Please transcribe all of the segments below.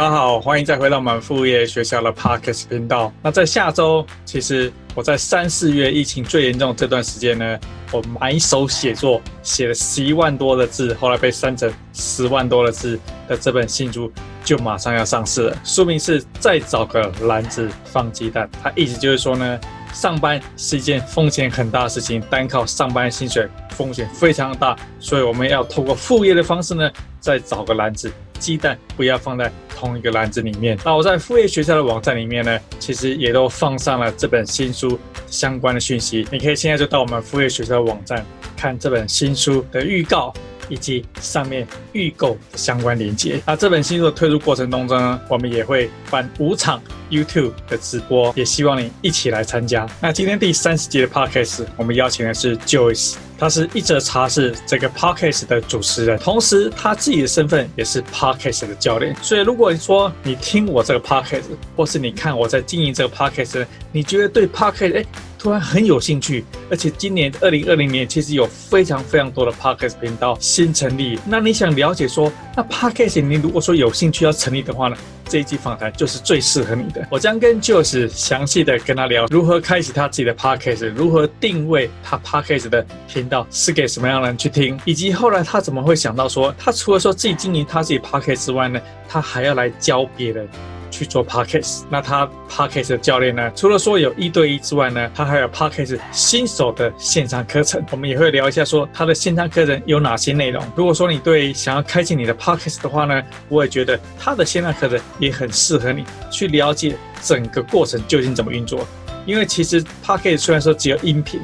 大家好，欢迎再回到我们副业学校的 Podcast 频道。那在下周，其实我在三四月疫情最严重这段时间呢，我埋手写作，写了十一万多的字，后来被删成十万多的字的这本新书就马上要上市了。书名是“再找个篮子放鸡蛋”，它意思就是说呢，上班是一件风险很大的事情，单靠上班薪水风险非常大，所以我们要透过副业的方式呢，再找个篮子。鸡蛋不要放在同一个篮子里面。那我在副业学校的网站里面呢，其实也都放上了这本新书相关的讯息。你可以现在就到我们副业学校的网站看这本新书的预告，以及上面预购的相关链接。那这本新书的推出过程当中呢，我们也会办五场 YouTube 的直播，也希望你一起来参加。那今天第三十集的 Podcast，我们邀请的是 Joyce。他是一则茶室这个 podcast 的主持人，同时他自己的身份也是 podcast 的教练。所以，如果你说你听我这个 podcast，或是你看我在经营这个 podcast，你觉得对 podcast 哎突然很有兴趣，而且今年二零二零年其实有非常非常多的 podcast 频道新成立，那你想了解说，那 podcast 你如果说有兴趣要成立的话呢？这一期访谈就是最适合你的。我将跟 Joyce 详细的跟他聊如何开启他自己的 Podcast，如何定位他 Podcast 的频道是给什么样的人去听，以及后来他怎么会想到说，他除了说自己经营他自己 Podcast 之外呢，他还要来教别人。去做 Podcast，那他 Podcast 的教练呢？除了说有一对一之外呢，他还有 Podcast 新手的线上课程。我们也会聊一下说他的线上课程有哪些内容。如果说你对想要开启你的 Podcast 的话呢，我也觉得他的线上课程也很适合你去了解整个过程究竟怎么运作。因为其实 Podcast 虽然说只有音频，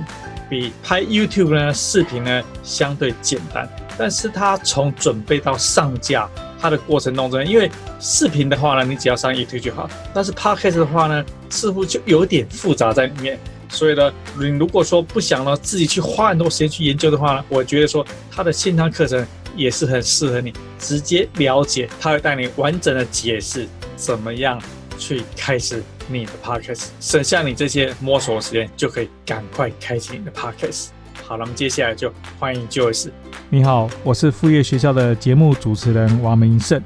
比拍 YouTube 呢视频呢相对简单，但是它从准备到上架。它的过程当中，因为视频的话呢，你只要上 YouTube 就好。但是 Podcast 的话呢，似乎就有点复杂在里面。所以呢，你如果说不想呢自己去花很多时间去研究的话呢，我觉得说它的线上课程也是很适合你直接了解。它会带你完整的解释怎么样去开始你的 Podcast，省下你这些摸索的时间，就可以赶快开启你的 Podcast。好了，我们接下来就欢迎 Joyce。你好，我是副业学校的节目主持人王明胜。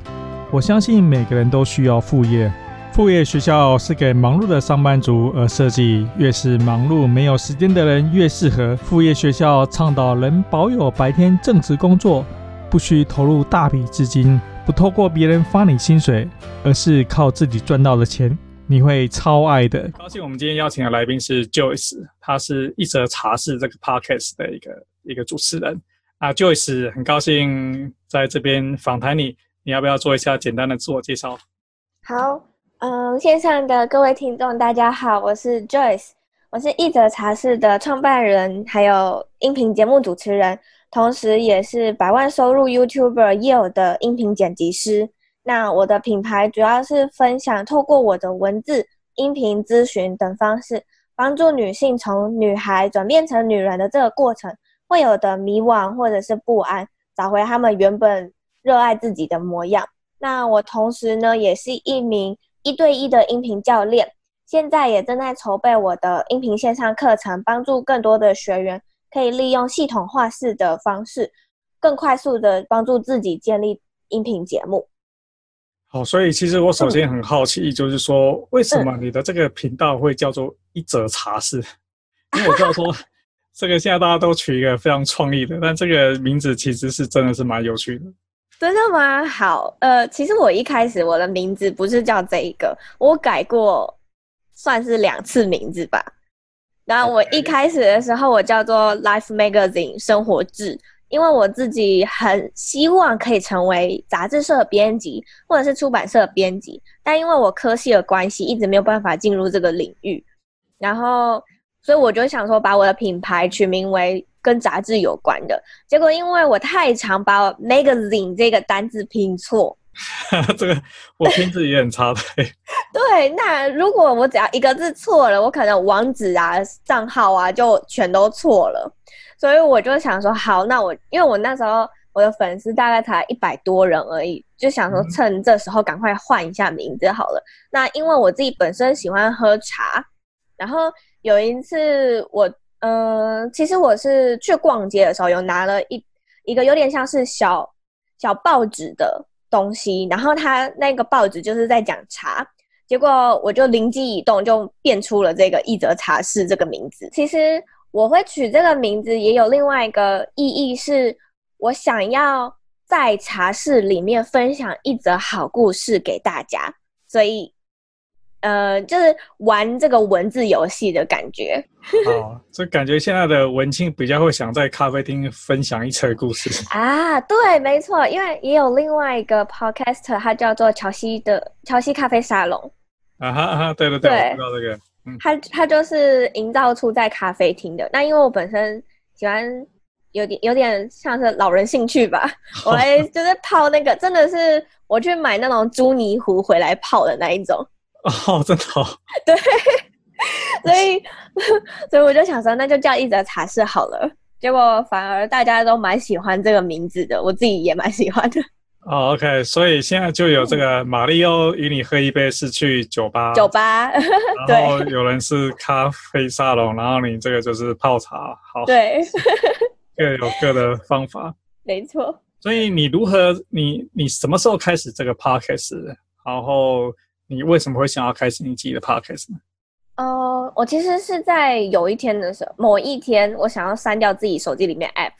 我相信每个人都需要副业，副业学校是给忙碌的上班族而设计，越是忙碌没有时间的人越适合。副业学校倡导人保有白天正职工作，不需投入大笔资金，不透过别人发你薪水，而是靠自己赚到的钱。你会超爱的。高兴我们今天邀请的来宾是 Joyce，他是一则茶室这个 podcast 的一个一个主持人。啊，Joyce，很高兴在这边访谈你，你要不要做一下简单的自我介绍？好，嗯，线上的各位听众大家好，我是 Joyce，我是一则茶室的创办人，还有音频节目主持人，同时也是百万收入 YouTuber Yale 的音频剪辑师。那我的品牌主要是分享，透过我的文字、音频咨询等方式，帮助女性从女孩转变成女人的这个过程会有的迷惘或者是不安，找回她们原本热爱自己的模样。那我同时呢，也是一名一对一的音频教练，现在也正在筹备我的音频线上课程，帮助更多的学员可以利用系统化式的方式，更快速的帮助自己建立音频节目。好，所以其实我首先很好奇，就是说，为什么你的这个频道会叫做一则茶室？因为我知道说，这个现在大家都取一个非常创意的，但这个名字其实是真的是蛮有趣的。真的吗？好，呃，其实我一开始我的名字不是叫这一个，我改过算是两次名字吧。然后我一开始的时候，我叫做 Life Magazine 生活志。因为我自己很希望可以成为杂志社编辑或者是出版社编辑，但因为我科系的关系，一直没有办法进入这个领域。然后，所以我就想说，把我的品牌取名为跟杂志有关的。结果，因为我太常把 magazine 这个单字拼错，这个我拼字也很差的。对，那如果我只要一个字错了，我可能网址啊、账号啊就全都错了。所以我就想说，好，那我因为我那时候我的粉丝大概才一百多人而已，就想说趁这时候赶快换一下名字好了。那因为我自己本身喜欢喝茶，然后有一次我，嗯、呃，其实我是去逛街的时候有拿了一一个有点像是小小报纸的东西，然后它那个报纸就是在讲茶，结果我就灵机一动，就变出了这个一则茶室这个名字。其实我会取这个名字也有另外一个意义，是我想要在茶室里面分享一则好故事给大家，所以。呃，就是玩这个文字游戏的感觉。哦，所以感觉现在的文青比较会想在咖啡厅分享一则故事 啊。对，没错，因为也有另外一个 podcaster，他叫做乔西的乔西咖啡沙龙。啊哈啊哈，对对对，对我知道这个。嗯，他他就是营造出在咖啡厅的。那因为我本身喜欢有点有点像是老人兴趣吧，我来就是泡那个，真的是我去买那种朱泥壶回来泡的那一种。哦，真的好。对，所以所以我就想说，那就叫一则茶室好了。结果反而大家都蛮喜欢这个名字的，我自己也蛮喜欢的。哦，OK，所以现在就有这个玛利欧与你喝一杯是去酒吧，酒吧，然后有人是咖啡沙龙，然后你这个就是泡茶，好，对，各有各的方法，没错。所以你如何，你你什么时候开始这个 podcast？然后。你为什么会想要开始你自己的 podcast 呢？呃，我其实是在有一天的时候，某一天我想要删掉自己手机里面 app，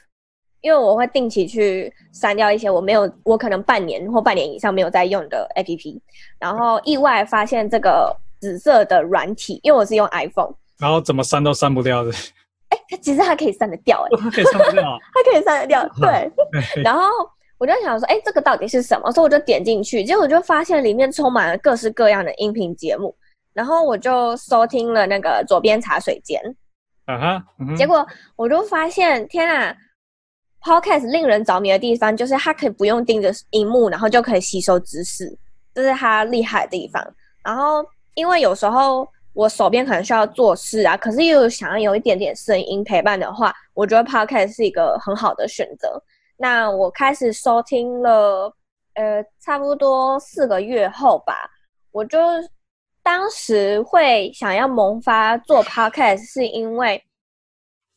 因为我会定期去删掉一些我没有，我可能半年或半年以上没有在用的 app，然后意外发现这个紫色的软体，因为我是用 iPhone，然后怎么删都删不掉的。哎，它其实它可以删得掉，哎，它可以删得掉，它可以删得掉，对，然后。我就想说，哎，这个到底是什么？所以我就点进去，结果我就发现里面充满了各式各样的音频节目，然后我就收听了那个左边茶水间，啊哈，结果我就发现，天啊，Podcast 令人着迷的地方就是它可以不用盯着荧幕，然后就可以吸收知识，这是它厉害的地方。然后因为有时候我手边可能需要做事啊，可是又想要有一点点声音陪伴的话，我觉得 Podcast 是一个很好的选择。那我开始收听了，呃，差不多四个月后吧，我就当时会想要萌发做 podcast，是因为，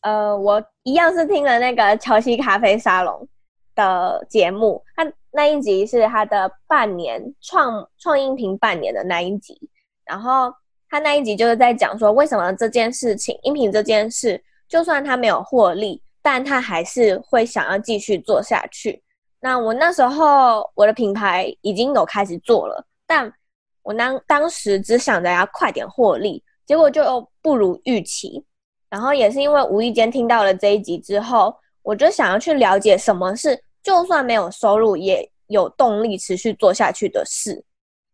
呃，我一样是听了那个乔西咖啡沙龙的节目，他那一集是他的半年创创音频半年的那一集，然后他那一集就是在讲说，为什么这件事情音频这件事，就算他没有获利。但他还是会想要继续做下去。那我那时候我的品牌已经有开始做了，但我当当时只想着要快点获利，结果就不如预期。然后也是因为无意间听到了这一集之后，我就想要去了解什么是就算没有收入也有动力持续做下去的事。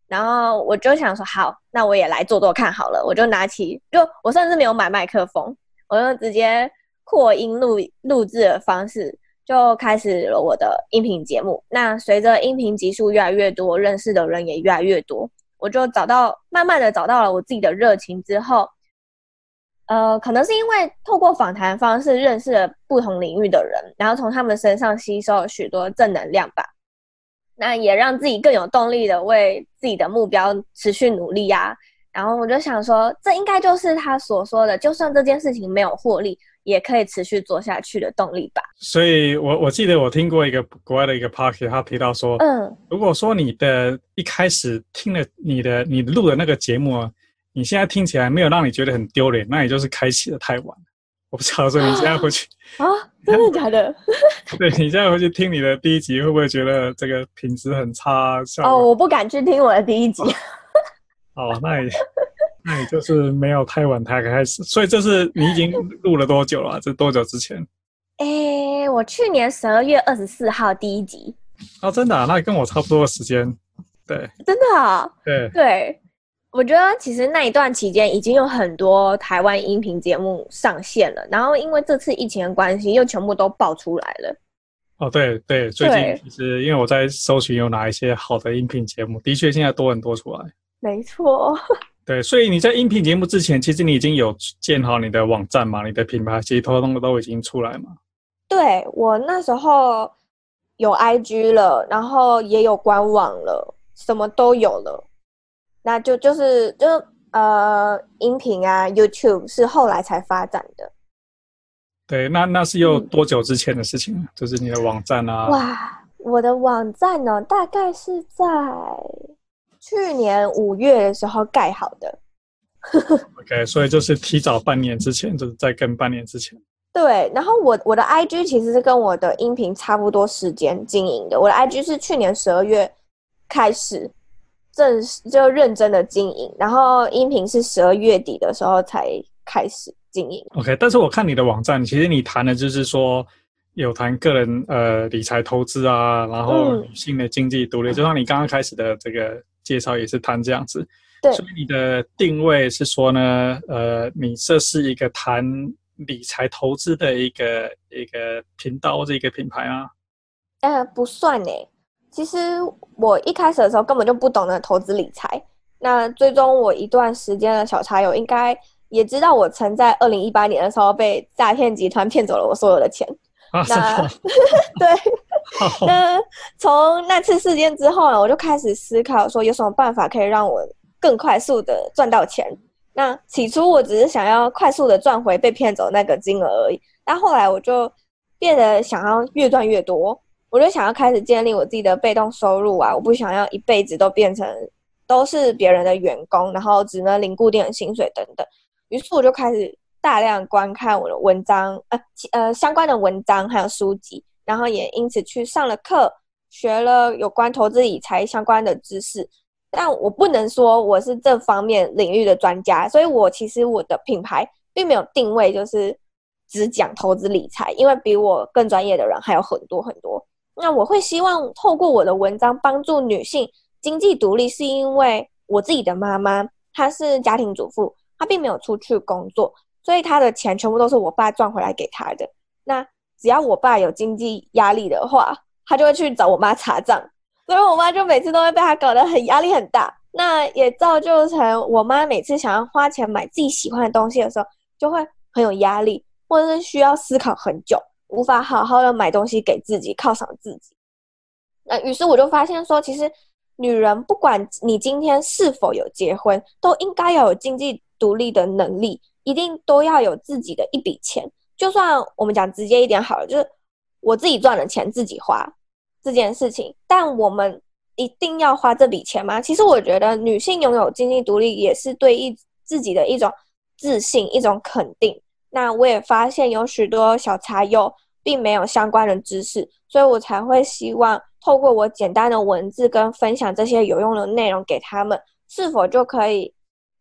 然后我就想说，好，那我也来做做看好了。我就拿起，就我甚至没有买麦克风，我就直接。扩音录录制的方式，就开始了我的音频节目。那随着音频集数越来越多，认识的人也越来越多，我就找到，慢慢的找到了我自己的热情之后，呃，可能是因为透过访谈方式认识了不同领域的人，然后从他们身上吸收了许多正能量吧。那也让自己更有动力的为自己的目标持续努力呀、啊。然后我就想说，这应该就是他所说的，就算这件事情没有获利。也可以持续做下去的动力吧。所以我，我我记得我听过一个国外的一个 podcast 他提到说，嗯，如果说你的一开始听了你的你录的那个节目啊，你现在听起来没有让你觉得很丢脸，那也就是开启的太晚。我不知道说你现在回去啊，真的假的？对，你现在回去听你的第一集，会不会觉得这个品质很差？哦，我不敢去听我的第一集。哦，那也。那也就是没有太晚才开始，所以这是你已经录了多久了啊？这多久之前？哎、欸，我去年十二月二十四号第一集。哦，真的啊？那跟我差不多的时间。对，真的啊？对对，我觉得其实那一段期间已经有很多台湾音频节目上线了，然后因为这次疫情的关系，又全部都爆出来了。哦，对对，最近其实因为我在搜寻有哪一些好的音频节目，的确现在多很多出来。没错。对，所以你在音频节目之前，其实你已经有建好你的网站嘛？你的品牌其实通通都已经出来嘛？对，我那时候有 IG 了，然后也有官网了，什么都有了。那就就是就呃，音频啊，YouTube 是后来才发展的。对，那那是又多久之前的事情？嗯、就是你的网站啊？哇，我的网站呢，大概是在去年五月的时候盖好的。OK，所以就是提早半年之前，就是在跟半年之前。对，然后我我的 IG 其实是跟我的音频差不多时间经营的。我的 IG 是去年十二月开始正式就认真的经营，然后音频是十二月底的时候才开始经营。OK，但是我看你的网站，其实你谈的就是说有谈个人呃理财投资啊，然后女性的经济独立，嗯、就像你刚刚开始的这个介绍也是谈这样子。对，所以你的定位是说呢，呃，你这是一个谈理财投资的一个一个频道或者一个品牌吗？呃，不算诶。其实我一开始的时候根本就不懂得投资理财。那最终我一段时间的小茶友应该也知道，我曾在二零一八年的时候被诈骗集团骗走了我所有的钱。啊，那 对，那从那次事件之后呢，我就开始思考说有什么办法可以让我更快速的赚到钱。那起初我只是想要快速的赚回被骗走那个金额而已，但后来我就变得想要越赚越多，我就想要开始建立我自己的被动收入啊！我不想要一辈子都变成都是别人的员工，然后只能领固定的薪水等等。于是我就开始大量观看我的文章，呃呃相关的文章还有书籍，然后也因此去上了课，学了有关投资理财相关的知识。但我不能说我是这方面领域的专家，所以我其实我的品牌并没有定位就是只讲投资理财，因为比我更专业的人还有很多很多。那我会希望透过我的文章帮助女性经济独立，是因为我自己的妈妈她是家庭主妇，她并没有出去工作，所以她的钱全部都是我爸赚回来给她的。那只要我爸有经济压力的话，他就会去找我妈查账。所以我妈就每次都会被他搞得很压力很大，那也造就成我妈每次想要花钱买自己喜欢的东西的时候，就会很有压力，或者是需要思考很久，无法好好的买东西给自己犒赏自己。那于是我就发现说，其实女人不管你今天是否有结婚，都应该要有经济独立的能力，一定都要有自己的一笔钱。就算我们讲直接一点好了，就是我自己赚的钱自己花。这件事情，但我们一定要花这笔钱吗？其实我觉得女性拥有经济独立也是对一自己的一种自信、一种肯定。那我也发现有许多小茶友并没有相关的知识，所以我才会希望透过我简单的文字跟分享这些有用的内容给他们，是否就可以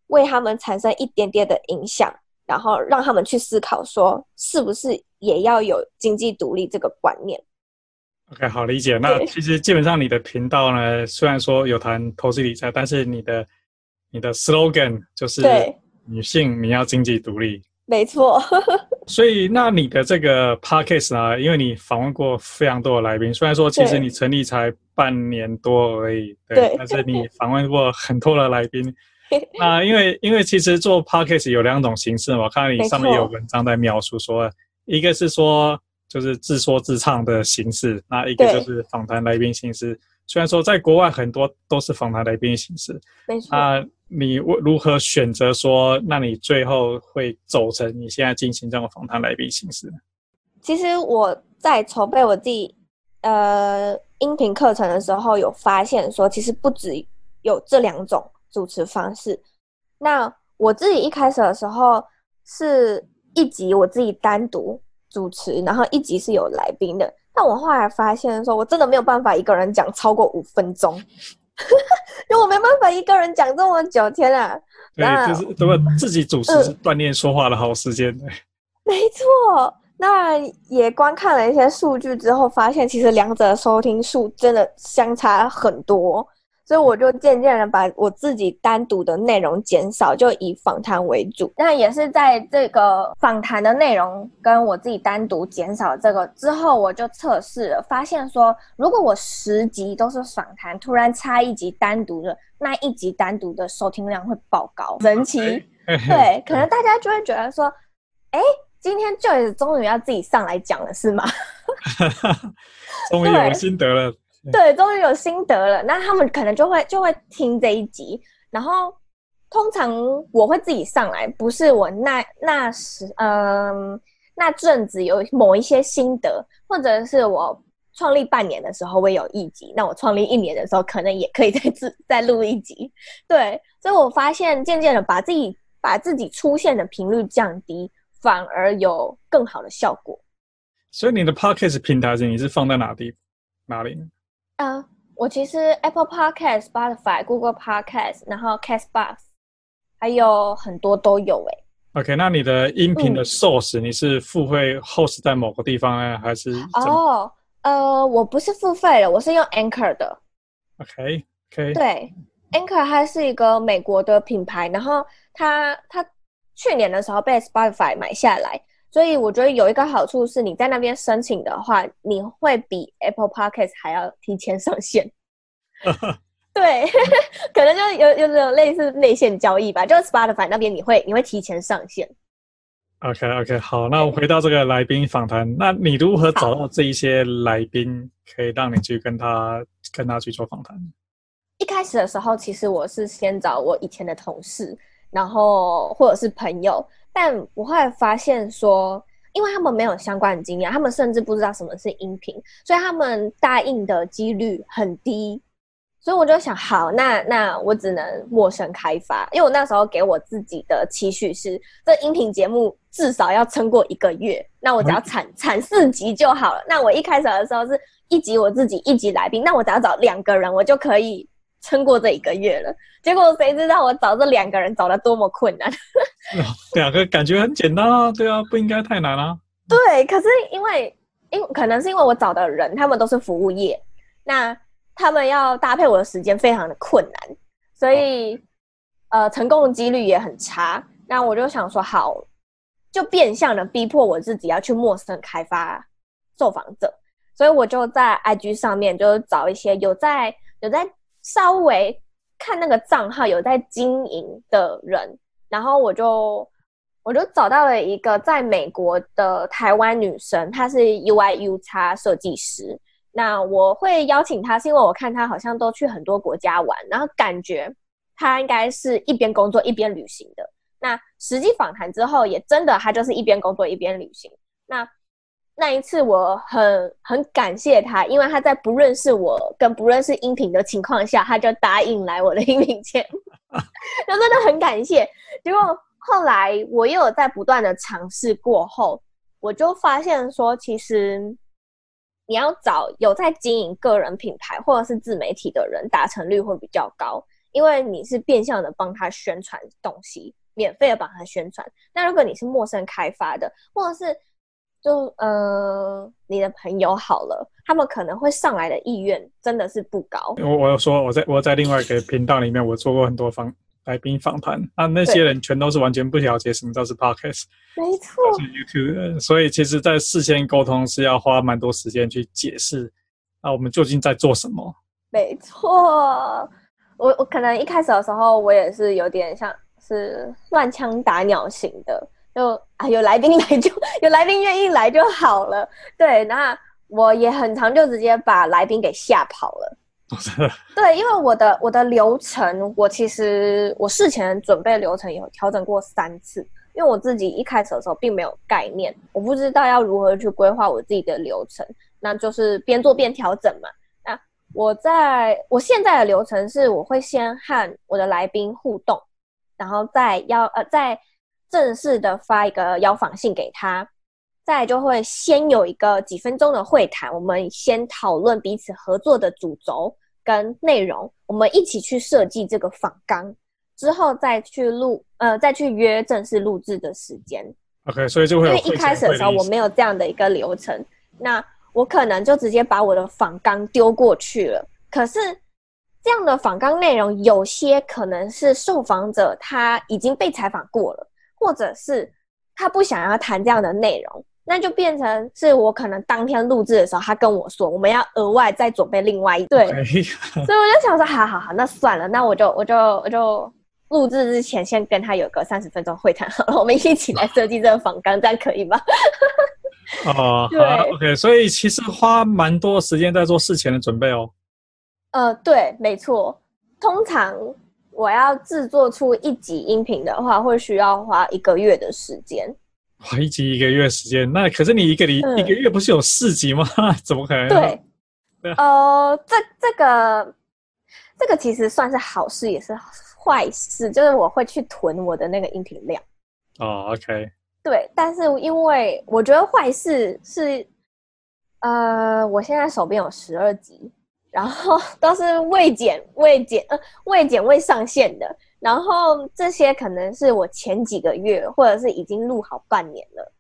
为他们产生一点点的影响，然后让他们去思考说，是不是也要有经济独立这个观念。OK，好理解。那其实基本上你的频道呢，虽然说有谈投资理财，但是你的你的 slogan 就是女性你要经济独立。没错。所以那你的这个 podcast 呢，因为你访问过非常多的来宾，虽然说其实你成立才半年多而已，对，对，但是你访问过很多的来宾。那因为因为其实做 podcast 有两种形式嘛，我看到你上面有文章在描述说，一个是说。就是自说自唱的形式，那一个就是访谈来宾形式。虽然说在国外很多都是访谈来宾形式，没错。那你如何选择说，那你最后会走成你现在进行这种访谈来宾形式？其实我在筹备我自己呃音频课程的时候，有发现说，其实不只有这两种主持方式。那我自己一开始的时候是一集我自己单独。主持，然后一集是有来宾的，但我后来发现说，我真的没有办法一个人讲超过五分钟，因为我没办法一个人讲这么久天啊。对，就是都要自己主持是锻炼说话的好时间。嗯、没错，那也观看了一些数据之后，发现其实两者的收听数真的相差很多。所以我就渐渐的把我自己单独的内容减少，就以访谈为主。那也是在这个访谈的内容跟我自己单独减少这个之后，我就测试了，发现说，如果我十集都是访谈，突然插一集单独的，那一集单独的收听量会爆高，神奇。对，可能大家就会觉得说，哎，今天 Joyce 终于要自己上来讲了，是吗？终于有心得了。对，终于有心得了。那他们可能就会就会听这一集，然后通常我会自己上来，不是我那那时嗯、呃、那阵子有某一些心得，或者是我创立半年的时候会有一集，那我创立一年的时候可能也可以再自 再录一集。对，所以我发现渐渐的把自己把自己出现的频率降低，反而有更好的效果。所以你的 Podcast 平台是你是放在哪地？哪里？啊、呃，我其实 Apple Podcast、Spotify、Google Podcast，然后 Castbox，还有很多都有诶。OK，那你的音频的 source、嗯、你是付费 host 在某个地方呢，还是？哦，呃，我不是付费的，我是用 Anchor 的。OK，OK。Okay, okay. 对，Anchor 它是一个美国的品牌，然后它它去年的时候被 Spotify 买下来，所以我觉得有一个好处是，你在那边申请的话，你会比 Apple Podcast 还要提前上线。对，可能就有有种类似内线交易吧，就是 Spotify 那边你会你会提前上线。OK OK，好，那我回到这个来宾访谈，那你如何找到这一些来宾，可以让你去跟他跟他去做访谈？一开始的时候，其实我是先找我以前的同事，然后或者是朋友，但我后来发现说，因为他们没有相关的经验，他们甚至不知道什么是音频，所以他们答应的几率很低。所以我就想，好，那那我只能陌生开发，因为我那时候给我自己的期许是，这音频节目至少要撑过一个月，那我只要产产四集就好了。那我一开始的时候是一集我自己，一集来宾，那我只要找两个人，我就可以撑过这一个月了。结果谁知道我找这两个人找的多么困难？两个感觉很简单啊，对啊，不应该太难啊。对，可是因为因可能是因为我找的人他们都是服务业，那。他们要搭配我的时间非常的困难，所以呃成功的几率也很差。那我就想说，好，就变相的逼迫我自己要去陌生开发受访者，所以我就在 IG 上面就找一些有在有在稍微看那个账号有在经营的人，然后我就我就找到了一个在美国的台湾女生，她是 UI/UX 设计师。那我会邀请她，是因为我看她好像都去很多国家玩，然后感觉她应该是一边工作一边旅行的。那实际访谈之后，也真的她就是一边工作一边旅行。那那一次我很很感谢他，因为他在不认识我跟不认识音频的情况下，他就答应来我的音频节目，那真的很感谢。结果后来我又有在不断的尝试过后，我就发现说，其实。你要找有在经营个人品牌或者是自媒体的人，达成率会比较高，因为你是变相的帮他宣传东西，免费的帮他宣传。那如果你是陌生开发的，或者是就呃你的朋友好了，他们可能会上来的意愿真的是不高。我我有说我在我在另外一个频道里面，我做过很多访。来宾访谈啊，那些人全都是完全不了解什么叫是 podcast，没错，是 YouTube，所以其实，在事先沟通是要花蛮多时间去解释，啊，我们究竟在做什么？没错，我我可能一开始的时候，我也是有点像是乱枪打鸟型的，就啊，有来宾来就 有来宾愿意来就好了，对，那我也很常就直接把来宾给吓跑了。对，因为我的我的流程，我其实我事前准备流程有调整过三次，因为我自己一开始的时候并没有概念，我不知道要如何去规划我自己的流程，那就是边做边调整嘛。那我在我现在的流程是，我会先和我的来宾互动，然后再邀呃再正式的发一个邀访信给他。再就会先有一个几分钟的会谈，我们先讨论彼此合作的主轴跟内容，我们一起去设计这个访纲，之后再去录，呃，再去约正式录制的时间。OK，所以就会，因为一开始的时候我没有这样的一个流程，那我可能就直接把我的访纲丢过去了。可是这样的访纲内容，有些可能是受访者他已经被采访过了，或者是他不想要谈这样的内容。那就变成是我可能当天录制的时候，他跟我说我们要额外再准备另外一对所以我就想说，好好好，那算了，那我就我就我就录制之前先跟他有个三十分钟会谈好了，我们一起来设计这个访纲，这样可以吗？哦，对好，OK，所以其实花蛮多时间在做事前的准备哦。呃，对，没错，通常我要制作出一集音频的话，会需要花一个月的时间。花，一集一个月时间，那可是你一个礼、嗯、一个月不是有四集吗？怎么可能？对，呃，这这个这个其实算是好事，也是坏事，就是我会去囤我的那个音频量。哦，OK。对，但是因为我觉得坏事是，呃，我现在手边有十二集，然后都是未剪、未剪、呃，未剪未上线的，然后这些可能是我前几个月，或者是已经录好半年了。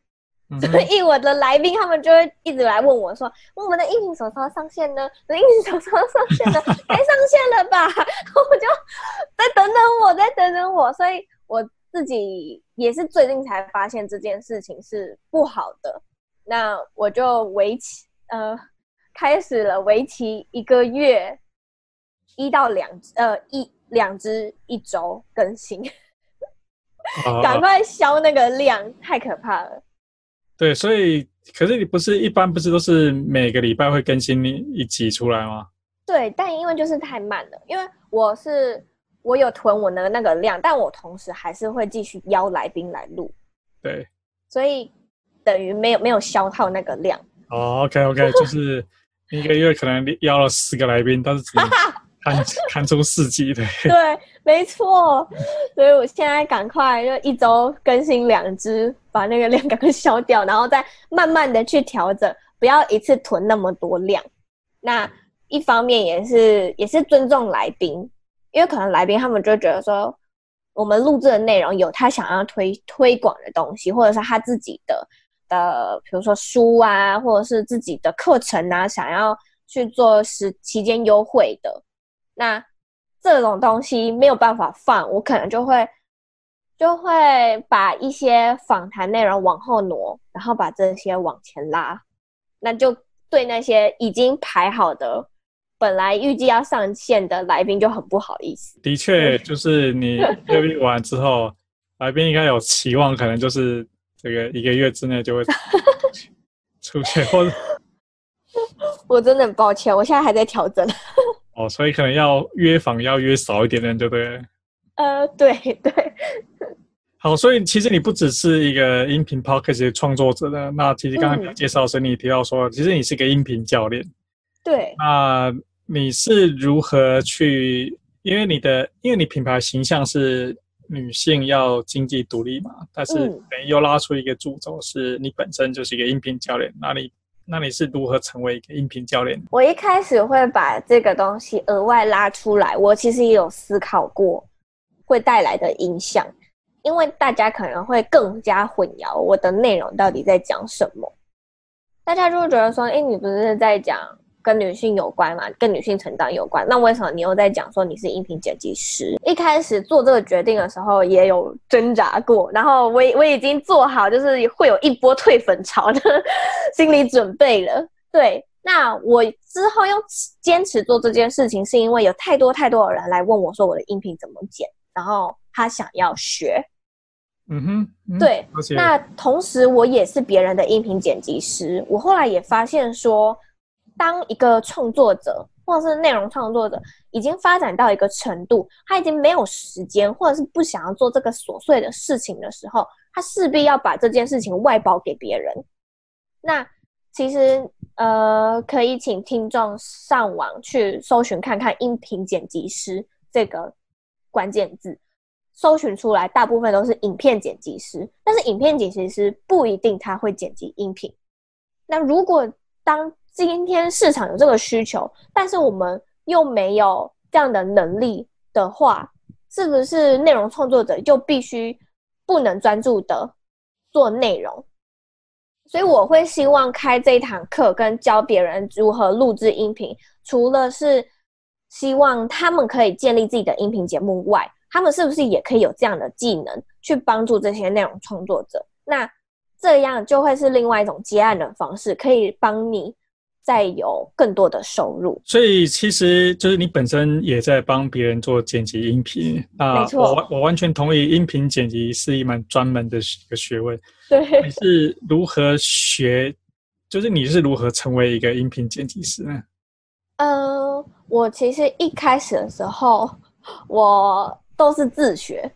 所以我的来宾他们就会一直来问我说：“我们的音频什么时候上线呢？我的音频什么时候上线呢？该上线了吧？” 我就再等等我，再等等我。所以我自己也是最近才发现这件事情是不好的。那我就为期呃开始了为期一个月一到两呃一两支一周更新，赶快消那个量，太可怕了。对，所以可是你不是一般不是都是每个礼拜会更新一集出来吗？对，但因为就是太慢了，因为我是我有囤我的那个量，但我同时还是会继续邀来宾来录。对，所以等于没有没有消耗那个量。哦，OK OK，就是一个月可能邀了四个来宾，但是只能 看看出四集的。对，没错。所以我现在赶快就一周更新两支。把那个量赶快消掉，然后再慢慢的去调整，不要一次囤那么多量。那一方面也是也是尊重来宾，因为可能来宾他们就觉得说，我们录制的内容有他想要推推广的东西，或者是他自己的的，比如说书啊，或者是自己的课程啊，想要去做时期间优惠的。那这种东西没有办法放，我可能就会。就会把一些访谈内容往后挪，然后把这些往前拉，那就对那些已经排好的、本来预计要上线的来宾就很不好意思。的确，就是你录完之后，来宾应该有期望，可能就是这个一个月之内就会 出现，或者 我真的很抱歉，我现在还在调整。哦，所以可能要约访要约少一点点，对不对？呃，对对。好，所以其实你不只是一个音频 podcast 的创作者呢。那其实刚刚有介绍的时候，你提到说，其实你是个音频教练。对。那你是如何去？因为你的，因为你品牌形象是女性要经济独立嘛，但是等于又拉出一个主轴，是你本身就是一个音频教练。那你，那你是如何成为一个音频教练？我一开始会把这个东西额外拉出来，我其实也有思考过会带来的影响。因为大家可能会更加混淆我的内容到底在讲什么，大家就会觉得说：“哎，你不是在讲跟女性有关嘛？跟女性成长有关，那为什么你又在讲说你是音频剪辑师？”一开始做这个决定的时候也有挣扎过，然后我我已经做好就是会有一波退粉潮的 心理准备了。对，那我之后又坚持做这件事情，是因为有太多太多的人来问我说我的音频怎么剪，然后。他想要学，嗯哼，嗯对。那同时，我也是别人的音频剪辑师。我后来也发现说，当一个创作者或者是内容创作者已经发展到一个程度，他已经没有时间，或者是不想要做这个琐碎的事情的时候，他势必要把这件事情外包给别人。那其实，呃，可以请听众上网去搜寻看看“音频剪辑师”这个关键字。搜寻出来，大部分都是影片剪辑师，但是影片剪辑师不一定他会剪辑音频。那如果当今天市场有这个需求，但是我们又没有这样的能力的话，是不是内容创作者就必须不能专注的做内容？所以我会希望开这一堂课，跟教别人如何录制音频，除了是希望他们可以建立自己的音频节目外，他们是不是也可以有这样的技能去帮助这些内容创作者？那这样就会是另外一种接案的方式，可以帮你再有更多的收入。所以其实就是你本身也在帮别人做剪辑音频啊。没错，我我完全同意，音频剪辑是一门专门的一个学问。对，你是如何学？就是你是如何成为一个音频剪辑师呢？嗯、呃，我其实一开始的时候，我。都是自学，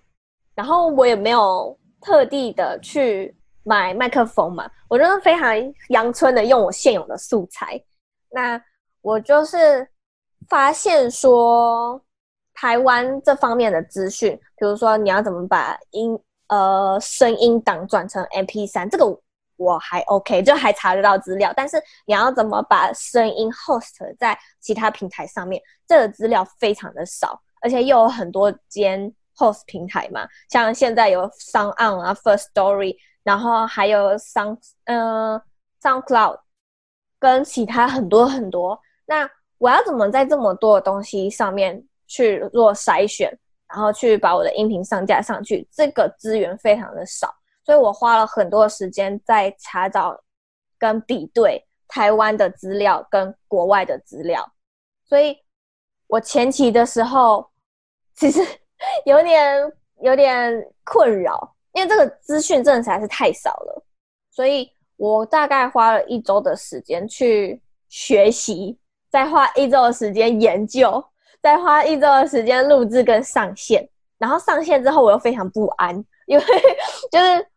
然后我也没有特地的去买麦克风嘛，我就是非常阳春的用我现有的素材。那我就是发现说，台湾这方面的资讯，比如说你要怎么把音呃声音档转成 MP3，这个我还 OK，就还查得到资料。但是你要怎么把声音 host 在其他平台上面，这个资料非常的少，而且又有很多间 host 平台嘛，像现在有 s o n 啊，First Story，然后还有 Sound 呃 SoundCloud，跟其他很多很多。那我要怎么在这么多的东西上面去做筛选，然后去把我的音频上架上去？这个资源非常的少，所以我花了很多时间在查找跟比对台湾的资料跟国外的资料。所以我前期的时候其实 有点有点困扰，因为这个资讯真的实在是太少了。所以我大概花了一周的时间去学习。再花一周的时间研究，再花一周的时间录制跟上线，然后上线之后我又非常不安，因为 就是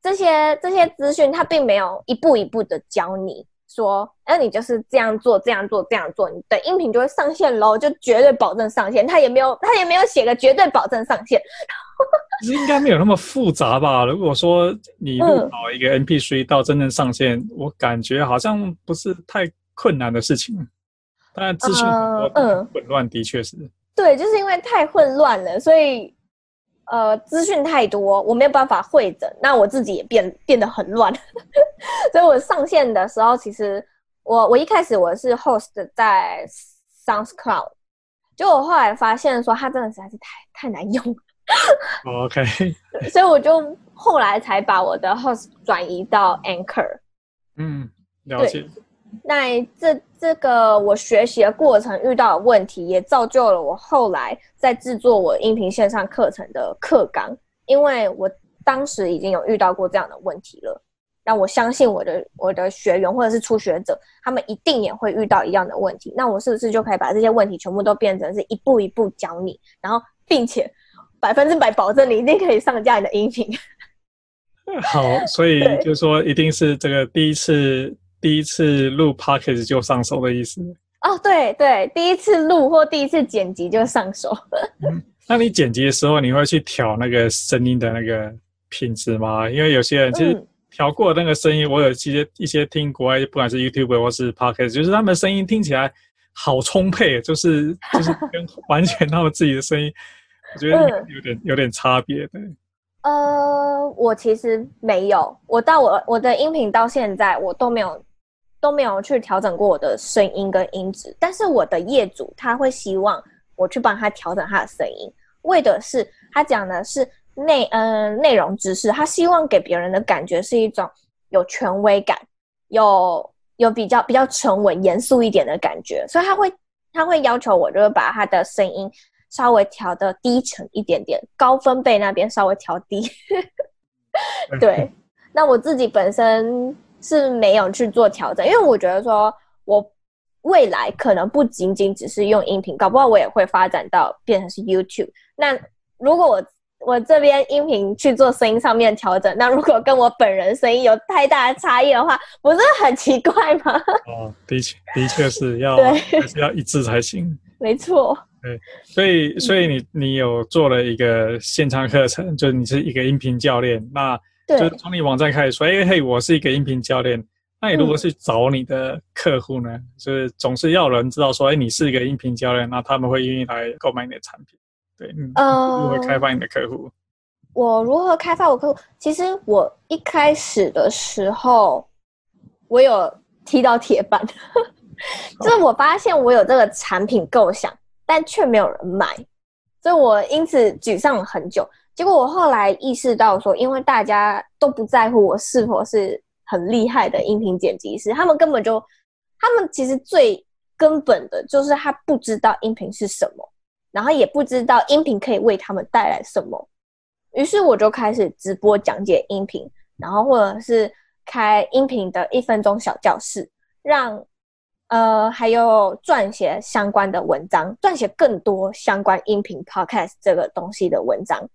这些这些资讯它并没有一步一步的教你说，那，你就是这样做这样做这样做，你的音频就会上线喽，就绝对保证上线。他也没有他也没有写个绝对保证上线，应该没有那么复杂吧？如果说你录好一个 MP3 到真正上线，嗯，我感觉好像不是太困难的事情。当然，资讯很多，混乱的确是。对，就是因为太混乱了，所以呃，资讯太多，我没有办法会诊。那我自己也变变得很乱，所以我上线的时候，其实我我一开始我是 host 在 SoundsCloud，就我后来发现说它真的实在是太太难用。OK，所以我就后来才把我的 host 转移到 Anchor。嗯，了解。那这这个我学习的过程遇到的问题，也造就了我后来在制作我音频线上课程的课纲，因为我当时已经有遇到过这样的问题了。那我相信我的我的学员或者是初学者，他们一定也会遇到一样的问题。那我是不是就可以把这些问题全部都变成是一步一步教你，然后并且百分之百保证你一定可以上架你的音频？好，所以就是说一定是这个第一次。第一次录 podcast 就上手的意思哦，对对，第一次录或第一次剪辑就上手。嗯，那你剪辑的时候，你会去调那个声音的那个品质吗？因为有些人其实调过那个声音，嗯，我有一些一些听国外，不管是 YouTube 或是 podcast，就是他们声音听起来好充沛，就是 就是跟完全他们自己的声音，我觉得有点有点差别的。呃，我其实没有，我到我我的音频到现在我都没有。都没有去调整过我的声音跟音质，但是我的业主他会希望我去帮他调整他的声音，为的是他讲的是内嗯内容知识，他希望给别人的感觉是一种有权威感，有有比较比较沉稳严肃一点的感觉，所以他会他会要求我就是把他的声音稍微调的低沉一点点，高分贝那边稍微调低。对，那我自己本身。是没有去做调整，因为我觉得说，我未来可能不仅仅只是用音频，搞不好我也会发展到变成是 YouTube。那如果我我这边音频去做声音上面调整，那如果跟我本人声音有太大的差异的话，不是很奇怪吗？哦，的确，的确是要还是要一致才行。没错。对，所以所以你你有做了一个线上课程，就是你是一个音频教练，那。就是从你网站开始说，哎、欸、嘿，我是一个音频教练。那你如果去找你的客户呢、嗯？就是总是要人知道说，哎、欸，你是一个音频教练，那他们会愿意来购买你的产品。对，嗯，呃、如何开发你的客户？我如何开发我客户？其实我一开始的时候，我有踢到铁板，就是我发现我有这个产品构想，但却没有人买，所以我因此沮丧了很久。结果我后来意识到说，因为大家都不在乎我是否是很厉害的音频剪辑师，他们根本就，他们其实最根本的就是他不知道音频是什么，然后也不知道音频可以为他们带来什么。于是我就开始直播讲解音频，然后或者是开音频的一分钟小教室，让呃还有撰写相关的文章，撰写更多相关音频 podcast 这个东西的文章。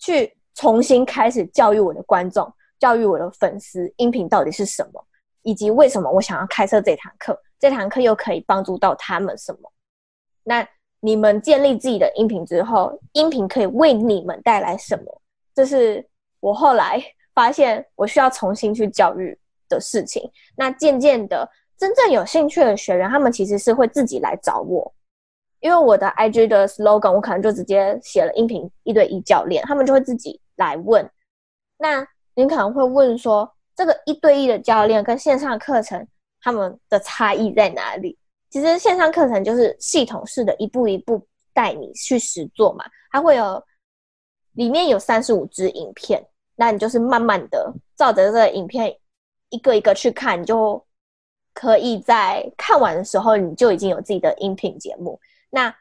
去重新开始教育我的观众，教育我的粉丝，音频到底是什么，以及为什么我想要开设这堂课，这堂课又可以帮助到他们什么？那你们建立自己的音频之后，音频可以为你们带来什么？这是我后来发现我需要重新去教育的事情。那渐渐的，真正有兴趣的学员，他们其实是会自己来找我，因为我的 IG 的 slogan，我可能就直接写了音频一对一教练，他们就会自己来问。那你可能会问说，这个一对一的教练跟线上课程，他们的差异在哪里？其实线上课程就是系统式的一步一步带你去实做嘛，它会有里面有三十五支影片，那你就是慢慢的照着这个影片一个一个去看，你就可以在看完的时候你就已经有自己的音频节目。那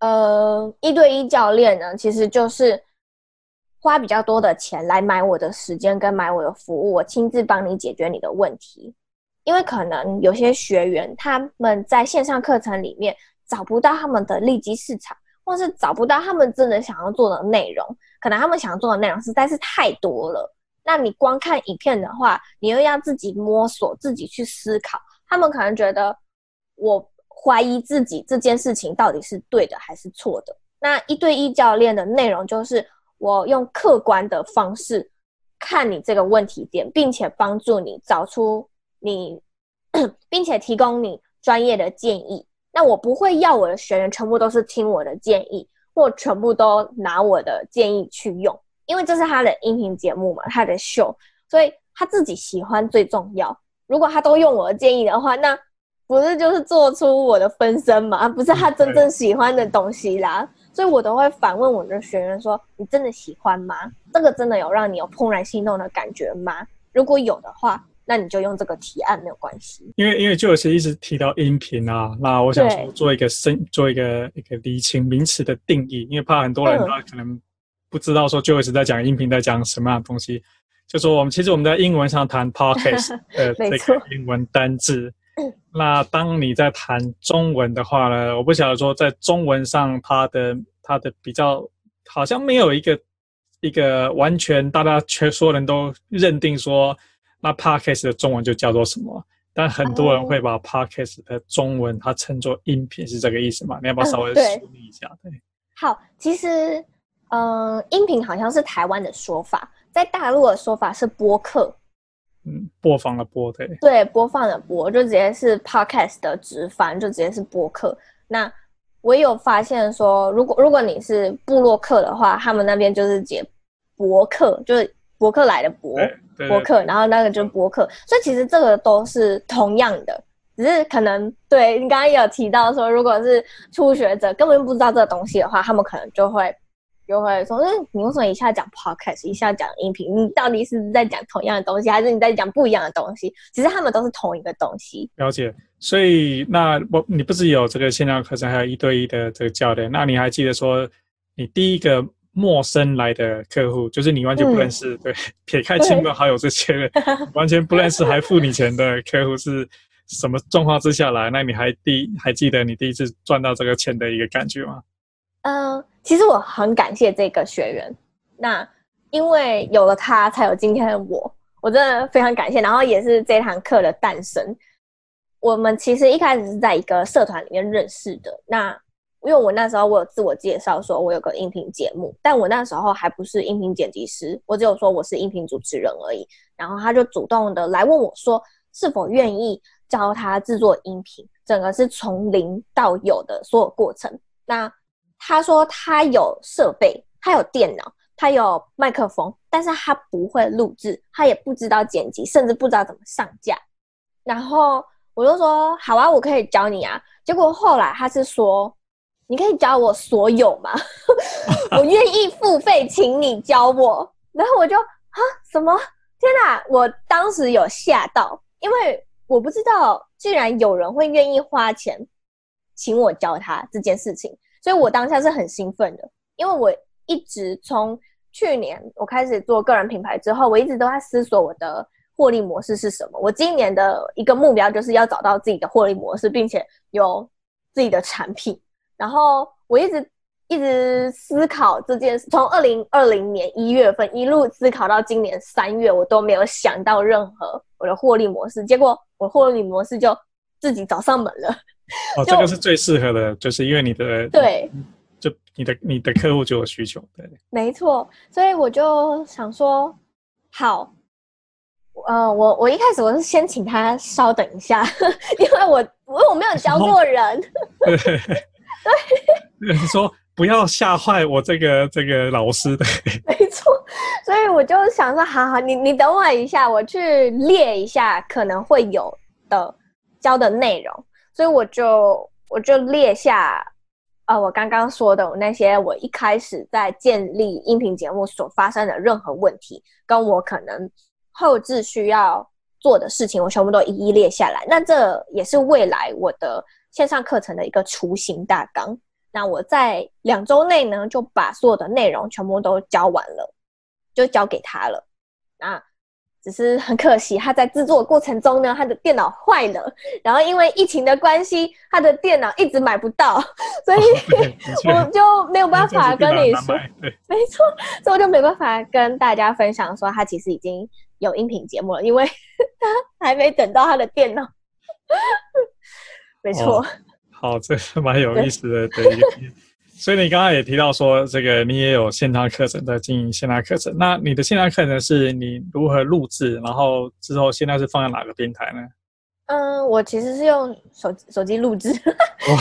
呃，一对一教练呢，其实就是花比较多的钱来买我的时间跟买我的服务，我亲自帮你解决你的问题。因为可能有些学员他们在线上课程里面找不到他们的利基市场，或是找不到他们真的想要做的内容，可能他们想要做的内容实在是太多了。那你光看影片的话，你又要自己摸索、自己去思考，他们可能觉得我怀疑自己这件事情到底是对的还是错的。那一对一教练的内容就是我用客观的方式看你这个问题点，并且帮助你找出。你，并且提供你专业的建议。那我不会要我的学员全部都是听我的建议，或全部都拿我的建议去用，因为这是他的音频节目嘛，他的秀，所以他自己喜欢最重要。如果他都用我的建议的话，那不是就是做出我的分身嘛？不是他真正喜欢的东西啦。所以我都会反问我的学员说：“你真的喜欢吗？这个真的有让你有怦然心动的感觉吗？如果有的话。”那你就用这个提案没有关系，因为因为就有些一直提到音频啊，那我想说做一个深做一个一个厘清名词的定义，因为怕很多人他可能不知道说就一直在讲音频在讲什么样的东西，就说我们其实我们在英文上谈 podcast 呃这个英文单字，那当你在谈中文的话呢，我不晓得说在中文上它的它的比较好像没有一个一个完全大家全所有人都认定说。那 podcast 的中文就叫做什么？但很多人会把 podcast 的中文它称作音频，是这个意思吗？你要不要稍微梳理一下？对，好，其实，嗯、呃，音频好像是台湾的说法，在大陆的说法是播客，嗯，播放的播，对，对，播放的播，就直接是 podcast 的直翻，就直接是播客。那我有发现说，如果如果你是布洛克的话，他们那边就是解博客，就是博客来的博。博客，然后那个就是博客，所以其实这个都是同样的，只是可能对你刚刚有提到说，如果是初学者根本不知道这个东西的话，他们可能就会就会说，嗯，你为什么一下讲 podcast，一下讲音频？你到底是在讲同样的东西，还是你在讲不一样的东西？其实他们都是同一个东西。了解，所以那我你不是有这个线上课程，还有一对一的这个教练？那你还记得说你第一个？陌生来的客户，就是你完全不认识，嗯、对，撇开亲朋好友这些人，完全不认识还付你钱的客户是什么状况之下来？那你还第还记得你第一次赚到这个钱的一个感觉吗？嗯、呃，其实我很感谢这个学员，那因为有了他，才有今天的我，我真的非常感谢。然后也是这堂课的诞生，我们其实一开始是在一个社团里面认识的，那。因为我那时候我有自我介绍说，我有个音频节目，但我那时候还不是音频剪辑师，我只有说我是音频主持人而已。然后他就主动的来问我说，是否愿意教他制作音频，整个是从零到有的所有过程。那他说他有设备，他有电脑，他有麦克风，但是他不会录制，他也不知道剪辑，甚至不知道怎么上架。然后我就说好啊，我可以教你啊。结果后来他是说。你可以教我所有吗？我愿意付费，请你教我。然后我就啊，什么？天哪！我当时有吓到，因为我不知道，竟然有人会愿意花钱请我教他这件事情，所以我当下是很兴奋的。因为我一直从去年我开始做个人品牌之后，我一直都在思索我的获利模式是什么。我今年的一个目标就是要找到自己的获利模式，并且有自己的产品。然后我一直一直思考这件事，从二零二零年一月份一路思考到今年三月，我都没有想到任何我的获利模式。结果我获利模式就自己找上门了。哦，这个是最适合的，就是因为你的对，就你的你的客户就有需求，对，没错。所以我就想说，好，呃，我我一开始我是先请他稍等一下，因为我因为我没有教过人，对对，说不要吓坏我这个这个老师的，没错。所以我就想说，好好，你你等我一下，我去列一下可能会有的教的内容。所以我就我就列下，呃，我刚刚说的那些，我一开始在建立音频节目所发生的任何问题，跟我可能后置需要做的事情，我全部都一一列下来。那这也是未来我的线上课程的一个雏形大纲。那我在两周内呢，就把所有的内容全部都教完了，就交给他了。那。只是很可惜，他在制作过程中呢，他的电脑坏了，然后因为疫情的关系，他的电脑一直买不到，所以、哦、我就没有办法跟你说，没错，所以我就没办法跟大家分享说他其实已经有音频节目了，因为 他还没等到他的电脑。没错、哦，好，这是蛮有意思的一个。所以你刚刚也提到说，这个你也有线上课程在经营线上课程。那你的线上课程是你如何录制，然后之后现在是放在哪个平台呢？嗯，我其实是用手手机录制。哇，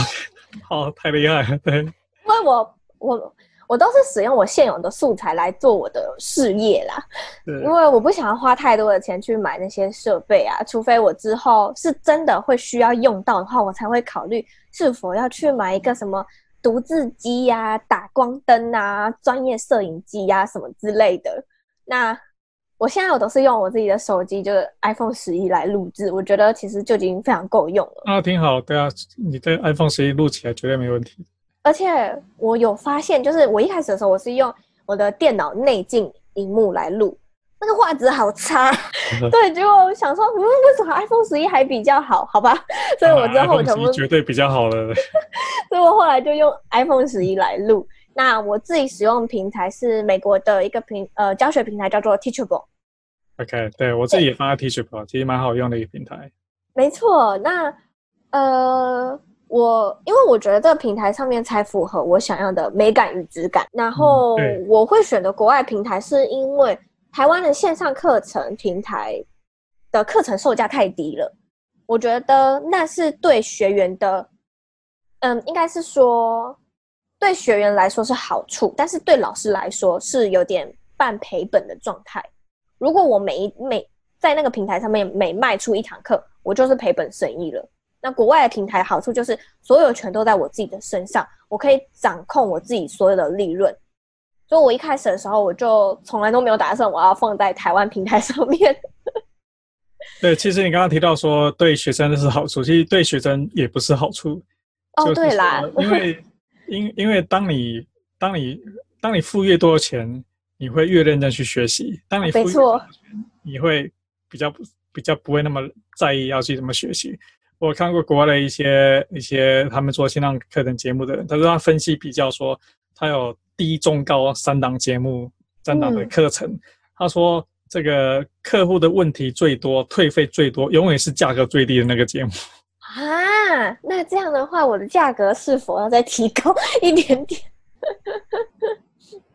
好，太厉害了！对，因为我我我都是使用我现有的素材来做我的事业啦。对，因为我不想要花太多的钱去买那些设备啊，除非我之后是真的会需要用到的话，我才会考虑是否要去买一个什么。读字机呀、啊，打光灯啊，专业摄影机呀、啊，什么之类的。那我现在我都是用我自己的手机，就是 iPhone 十一来录制，我觉得其实就已经非常够用了。啊，挺好，对啊，你的 iPhone 十一录起来绝对没问题。而且我有发现，就是我一开始的时候，我是用我的电脑内镜荧幕来录。那个画质好差，对，结果我想说，嗯，为什么 iPhone 十一还比较好？好吧，所以我之后全部、啊、绝对比较好了。所以我后来就用 iPhone 十一来录。那我自己使用的平台是美国的一个平呃教学平台，叫做 Teachable。OK，对我自己也放在 Teachable，其实蛮好用的一个平台。没错，那呃，我因为我觉得这个平台上面才符合我想要的美感与质感。然后我会选择国外平台，是因为。台湾的线上课程平台的课程售价太低了，我觉得那是对学员的，嗯，应该是说对学员来说是好处，但是对老师来说是有点半赔本的状态。如果我每一每在那个平台上面每卖出一堂课，我就是赔本生意了。那国外的平台好处就是所有权都在我自己的身上，我可以掌控我自己所有的利润。所以，我一开始的时候，我就从来都没有打算我要放在台湾平台上面。对，其实你刚刚提到说对学生的是好处，其实对学生也不是好处。哦，对啦，因为 因因为当你当你当你付越多的钱，你会越认真去学习。当你付越多钱，你会比较比较不会那么在意要去怎么学习。我看过国外的一些一些他们做线上课程节目的人，他说他分析比较说他有。低、中、高三档节目，三档的课程。他说，这个客户的问题最多，退费最多，永远是价格最低的那个节目。啊，那这样的话，我的价格是否要再提高一点点？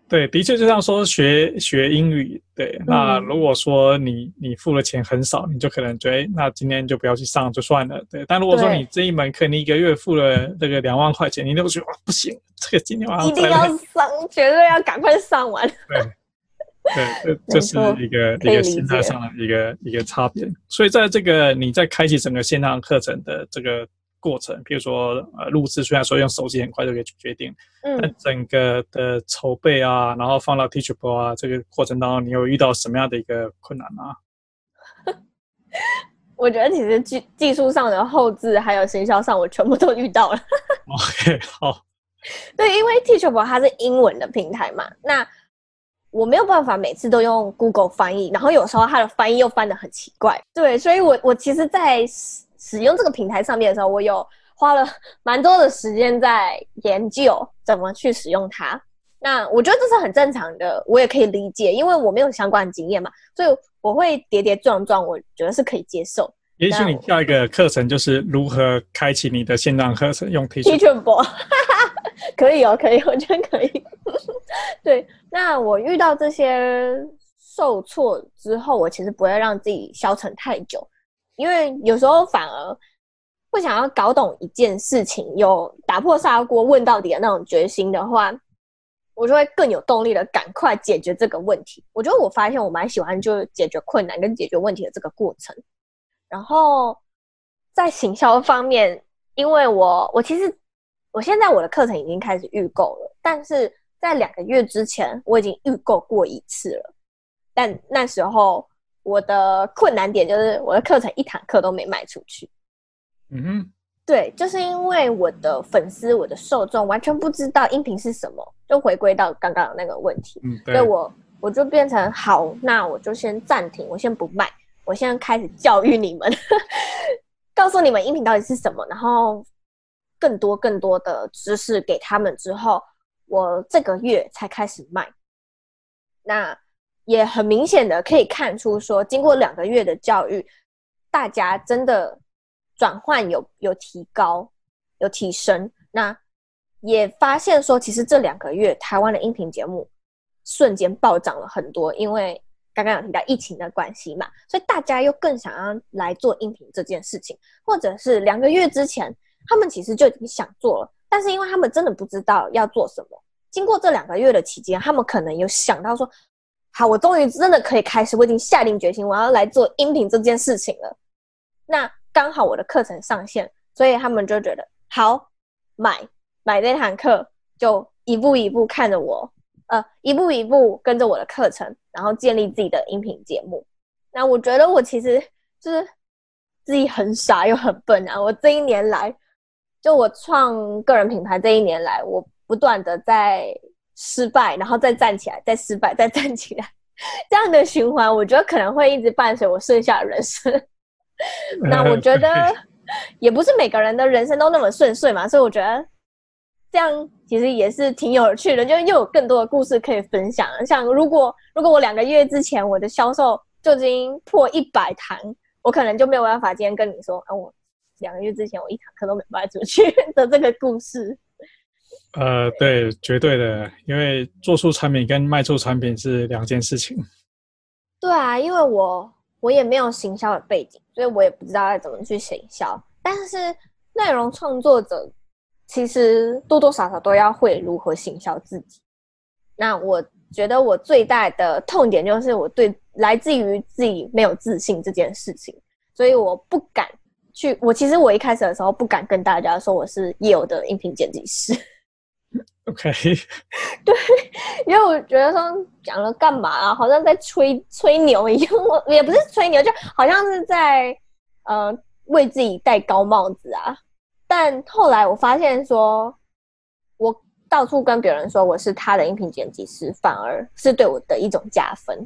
对，的确就像说学学英语，对。那如果说你你付的钱很少，你就可能觉得，那今天就不要去上就算了，对。但如果说你这一门课你一个月付了这个两万块钱，你都觉得哇不行，这个今天晚上一定要上，绝对要赶快上完。对，对，这 这是一个一个心态上的一个一个差别。所以在这个你在开启整个线上课程的这个。过程，比如说呃，录制虽然说用手机很快就可以决定，嗯，但整个的筹备啊，然后放到 Teachable 啊，这个过程当中，你有遇到什么样的一个困难吗？我觉得其实技技术上的后置还有行销上，我全部都遇到了。OK，好。对，因为 Teachable 它是英文的平台嘛，那我没有办法每次都用 Google 翻译，然后有时候它的翻译又翻得很奇怪。对，所以我我其实，在使用这个平台上面的时候，我有花了 蛮多的时间在研究怎么去使用它。那我觉得这是很正常的，我也可以理解，因为我没有相关的经验嘛，所以我会跌跌撞撞，我觉得是可以接受。也许你下一个课程就是如何开启你的线上课程，用 Teachable，可以哦，可以，我觉得可以。对，那我遇到这些受挫之后，我其实不会让自己消沉太久，因为有时候反而会想要搞懂一件事情，有打破砂锅问到底的那种决心的话，我就会更有动力的赶快解决这个问题。我觉得我发现我蛮喜欢就是解决困难跟解决问题的这个过程。然后在行销方面，因为我我其实我现在我的课程已经开始预购了，但是在两个月之前我已经预购过一次了，但那时候我的困难点就是我的课程一堂课都没卖出去。嗯哼，对，就是因为我的粉丝、我的受众完全不知道音频是什么，就回归到刚刚的那个问题。嗯，对，所以我我就变成好，那我就先暂停，我先不卖。我现在开始教育你们，告诉你们音频到底是什么，然后更多更多的知识给他们之后，我这个月才开始卖。那也很明显的可以看出，说经过两个月的教育，大家真的转换有有提高，有提升。那也发现说，其实这两个月台湾的音频节目瞬间暴涨了很多，因为。刚刚有提到疫情的关系嘛，所以大家又更想要来做音频这件事情，或者是两个月之前他们其实就已经想做了，但是因为他们真的不知道要做什么，经过这两个月的期间，他们可能有想到说，好，我终于真的可以开始，我已经下定决心，我要来做音频这件事情了。那刚好我的课程上线，所以他们就觉得好，买买这堂课，就一步一步看着我。呃，一步一步跟着我的课程，然后建立自己的音频节目。那我觉得我其实就是自己很傻又很笨啊！我这一年来，就我创个人品牌这一年来，我不断的在失败，然后再站起来，再失败，再站起来，这样的循环，我觉得可能会一直伴随我剩下的人生。那我觉得 也不是每个人的人生都那么顺遂嘛，所以我觉得。这样其实也是挺有趣的，就又有更多的故事可以分享。像如果如果我两个月之前我的销售就已经破一百堂，我可能就没有办法今天跟你说，啊，我两个月之前我一堂课都没卖出去的这个故事。呃，对，绝对的，因为做出产品跟卖出产品是两件事情。对啊，因为我我也没有行销的背景，所以我也不知道要怎么去行销。但是内容创作者。其实多多少少都要会如何行销自己。那我觉得我最大的痛点就是我对来自于自己没有自信这件事情，所以我不敢去。我其实我一开始的时候不敢跟大家说我是 Yale 的音频剪辑师。OK，对，因为我觉得说讲了干嘛啊？好像在吹吹牛一样。我也不是吹牛，就好像是在呃为自己戴高帽子啊。但后来我发现说，我到处跟别人说我是他的音频剪辑师，反而是对我的一种加分。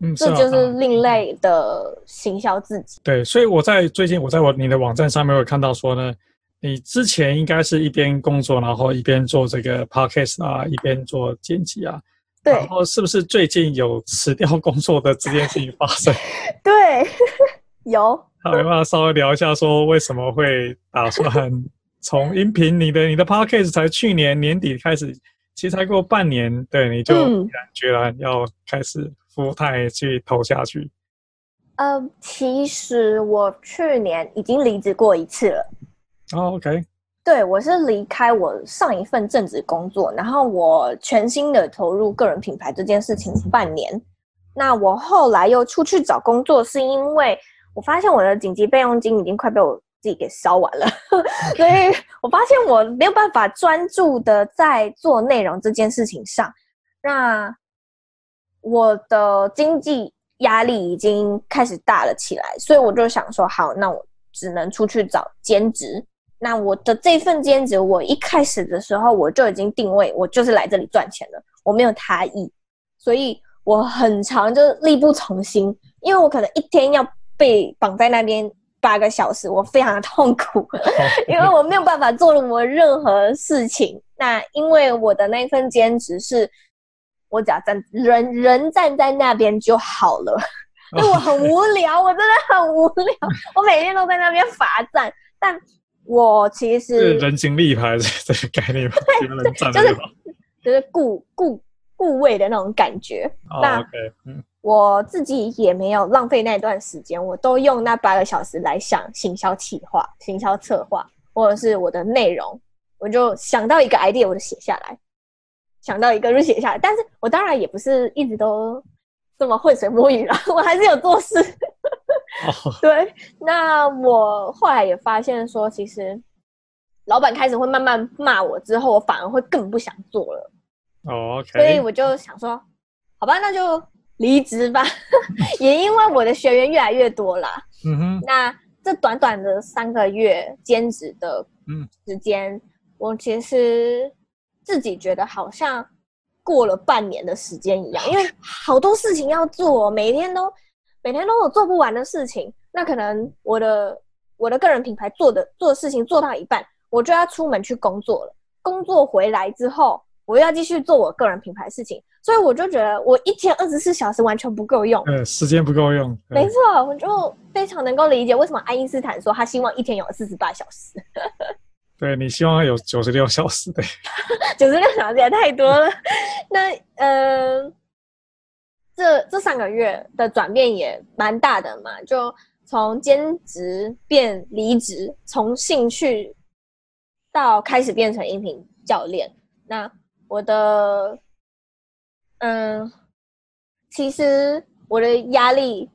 嗯，这就是另类的行销自己。对，所以我在最近我在我你的网站上面有看到说呢，你之前应该是一边工作，然后一边做这个 podcast 啊，一边做剪辑啊。对。然后是不是最近有辞掉工作的这件事情发生？对，有。好，有没有稍微聊一下，说为什么会打算从 音频？你的你的 podcast 才去年年底开始，其实才过半年，对，你就毅然决然要开始 full time 去投下去。呃，其实我去年已经离职过一次了。哦，OK。对，我是离开我上一份正职工作，然后我全心的投入个人品牌这件事情半年。那我后来又出去找工作，是因为。我发现我的紧急备用金已经快被我自己给烧完了，所以我发现我没有办法专注的在做内容这件事情上。那我的经济压力已经开始大了起来，所以我就想说，好，那我只能出去找兼职。那我的这份兼职，我一开始的时候我就已经定位，我就是来这里赚钱了，我没有他意，所以我很常就力不从心，因为我可能一天要。被绑在那边八个小时，我非常的痛苦，因为我没有办法做我任何事情。那因为我的那份兼职是，我只要站人人站在那边就好了，因为我很无聊，我真的很无聊，我每天都在那边罚站。但我其实是人形立牌这个概念就是就是顾顾顾位的那种感觉。哦、那我自己也没有浪费那段时间，我都用那八个小时来想行销企划、行销策划，或者是我的内容，我就想到一个 idea，我就写下来。想到一个就写下来，但是我当然也不是一直都这么浑水摸鱼啦，我还是有做事。哦，对，那我后来也发现说，其实老板开始会慢慢骂我之后，我反而会更不想做了。哦。所以我就想说，好吧，那就离职吧。也因为我的学员越来越多啦，嗯哼。那这短短的三个月兼职的时间，嗯，我其实。自己觉得好像过了半年的时间一样，因为好多事情要做，每天都每天都有做不完的事情。那可能我的我的个人品牌做的做的事情做到一半，我就要出门去工作了。工作回来之后，我又要继续做我个人品牌事情，所以我就觉得我一天二十四小时完全不够用。嗯，时间不够用。没错，我就非常能够理解为什么爱因斯坦说他希望一天有四十八小时。对，你希望有九十六小时，对，九十六小时也太多了。那呃，这这三个月的转变也蛮大的嘛，就从兼职变离职，从兴趣到开始变成音频教练。那我的嗯、其实我的压力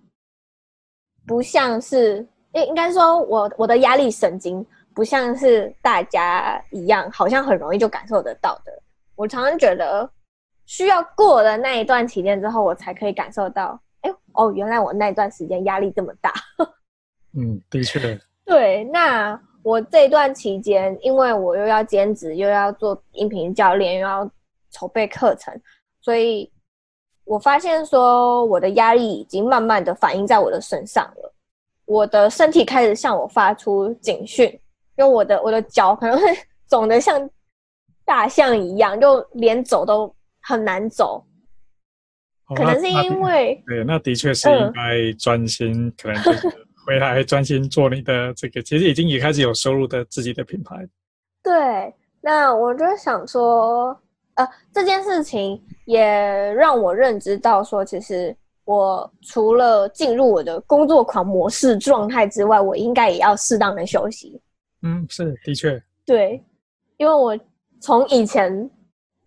不像是，应应该说我我的压力神经。不像是大家一样，好像很容易就感受得到的。我常常觉得，需要过了那一段期间之后，我才可以感受到，哎，哦，原来我那段时间压力这么大。嗯，的确。对，那我这段期间，因为我又要兼职，又要做音频教练，又要筹备课程，所以我发现说，我的压力已经慢慢的反映在我的身上了。我的身体开始向我发出警讯。因为我的我的脚可能会肿得像大象一样，就连走都很难走。哦、可能是因为对，那的确是应该专心，嗯、可能就是 回来专心做你的这个，其实已经也开始有收入的自己的品牌。对，那我就想说，呃，这件事情也让我认知到说，其实我除了进入我的工作狂模式状态之外，我应该也要适当的休息。嗯，是的确，对，因为我从以前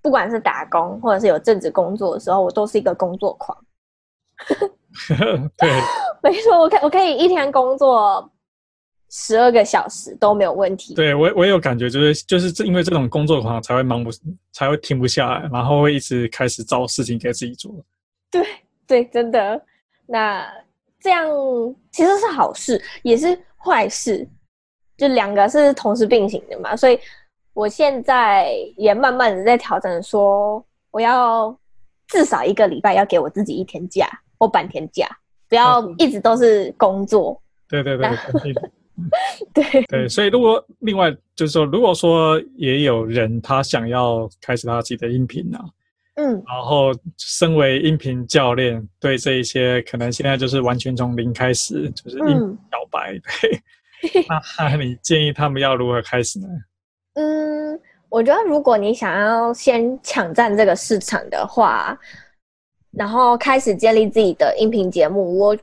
不管是打工或者是有正职工作的时候，我都是一个工作狂。对，没错，我可我可以一天工作十二个小时都没有问题。对我，我也有感觉，就是就是因为这种工作狂才会忙不才会停不下来，然后会一直开始找事情给自己做。对对，真的，那这样其实是好事，也是坏事。就两个是同时并行的嘛，所以我现在也慢慢的在调整，说我要至少一个礼拜要给我自己一天假或半天假，不要一直都是工作。对对对对，对对，所以如果另外就是说，如果说也有人他想要开始他自己的音频啊，嗯，然后身为音频教练，对这一些可能现在就是完全从零开始，就是音频小白，对。那你建议他们要如何开始呢？嗯，我觉得如果你想要先抢占这个市场的话，然后开始建立自己的音频节目，我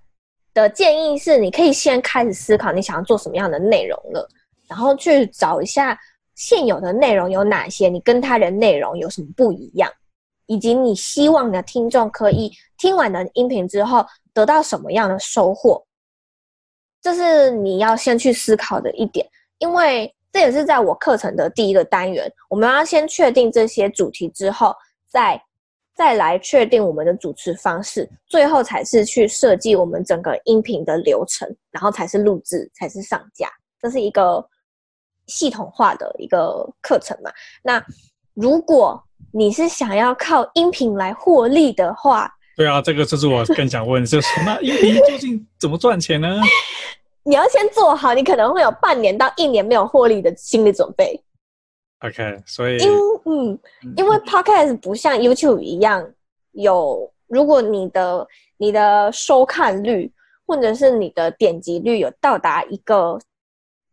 的建议是，你可以先开始思考你想要做什么样的内容了，然后去找一下现有的内容有哪些，你跟他人内容有什么不一样，以及你希望你的听众可以听完的音频之后得到什么样的收获。这是你要先去思考的一点，因为这也是在我课程的第一个单元。我们要先确定这些主题之后，再再来确定我们的主持方式，最后才是去设计我们整个音频的流程，然后才是录制，才是上架。这是一个系统化的一个课程嘛。那如果你是想要靠音频来获利的话，对啊，这个就是我更想问，就是那音频究竟怎么赚钱呢？你要先做好，你可能会有半年到一年没有获利的心理准备。OK，所以因嗯，因为 Podcast 不像 YouTube 一样有如果你的你的收看率或者是你的点击率有到达一个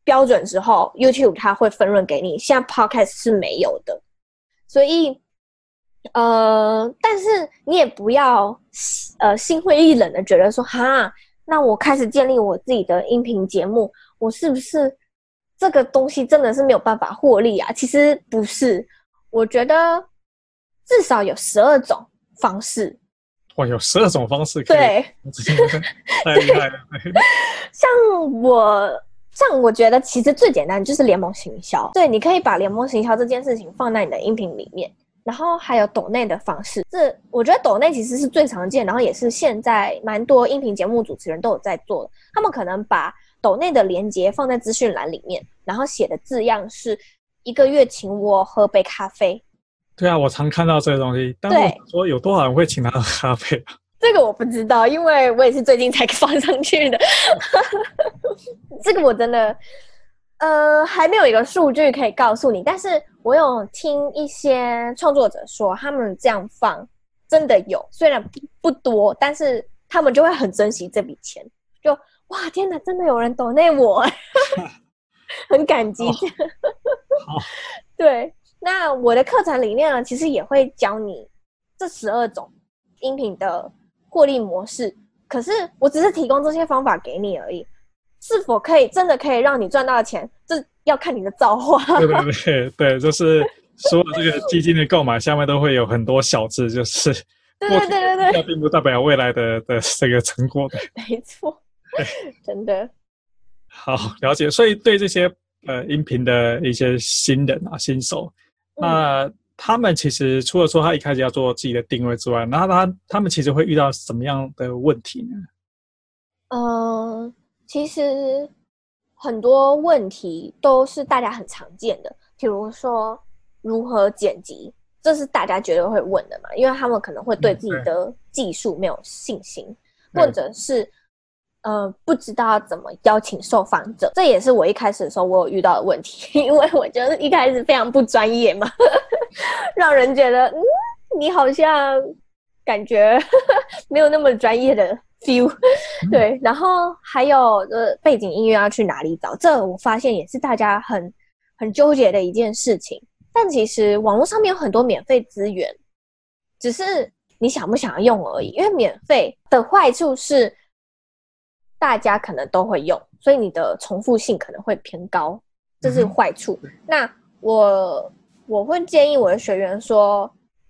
标准之后，YouTube 它会分润给你。现在 Podcast 是没有的，所以呃，但是你也不要呃心灰意冷的觉得说哈，那我开始建立我自己的音频节目，我是不是这个东西真的是没有办法获利啊？其实不是，我觉得至少有十二种方式。哇，有十二种方式可以，对，太厉害了。像我。像我觉得其实最简单就是联盟行销，对，你可以把联盟行销这件事情放在你的音频里面，然后还有抖内的方式，这我觉得抖内其实是最常见，然后也是现在蛮多音频节目主持人都有在做的，他们可能把抖内的连接放在资讯栏里面，然后写的字样是一个月请我喝杯咖啡。对啊，我常看到这个东西，但我说有多少人会请他喝咖啡啊？这个我不知道，因为我也是最近才 放上去的。这个我真的，呃，还没有一个数据可以告诉你。但是我有听一些创作者说，他们这样放真的有，虽然不多，但是他们就会很珍惜这笔钱。就哇，天哪，真的有人懂那我，很感激。好，对，那我的课程里面呢，其实也会教你这十二种音频的。获利模式，可是我只是提供这些方法给你而已，是否可以真的可以让你赚到钱，这要看你的造化。对对对对，就是所有这个基金的购买下面都会有很多小字，就是对对对对对，那并不代表未来的的这个成果的。没错，真的。好，了解。所以对这些呃音频的一些新人啊新手，那。嗯他们其实除了说他一开始要做自己的定位之外，然后他他们其实会遇到什么样的问题呢？嗯、呃，其实很多问题都是大家很常见的，比如说如何剪辑，这是大家绝对会问的嘛，因为他们可能会对自己的技术没有信心，嗯、或者是。呃，不知道怎么邀请受访者，这也是我一开始的时候我有遇到的问题，因为我觉得一开始非常不专业嘛，让人觉得嗯，你好像感觉 没有那么专业的 feel，对。然后还有呃，背景音乐要去哪里找？这我发现也是大家很很纠结的一件事情。但其实网络上面有很多免费资源，只是你想不想要用而已。因为免费的坏处是。大家可能都会用，所以你的重复性可能会偏高，这是坏处。嗯、那我我会建议我的学员说，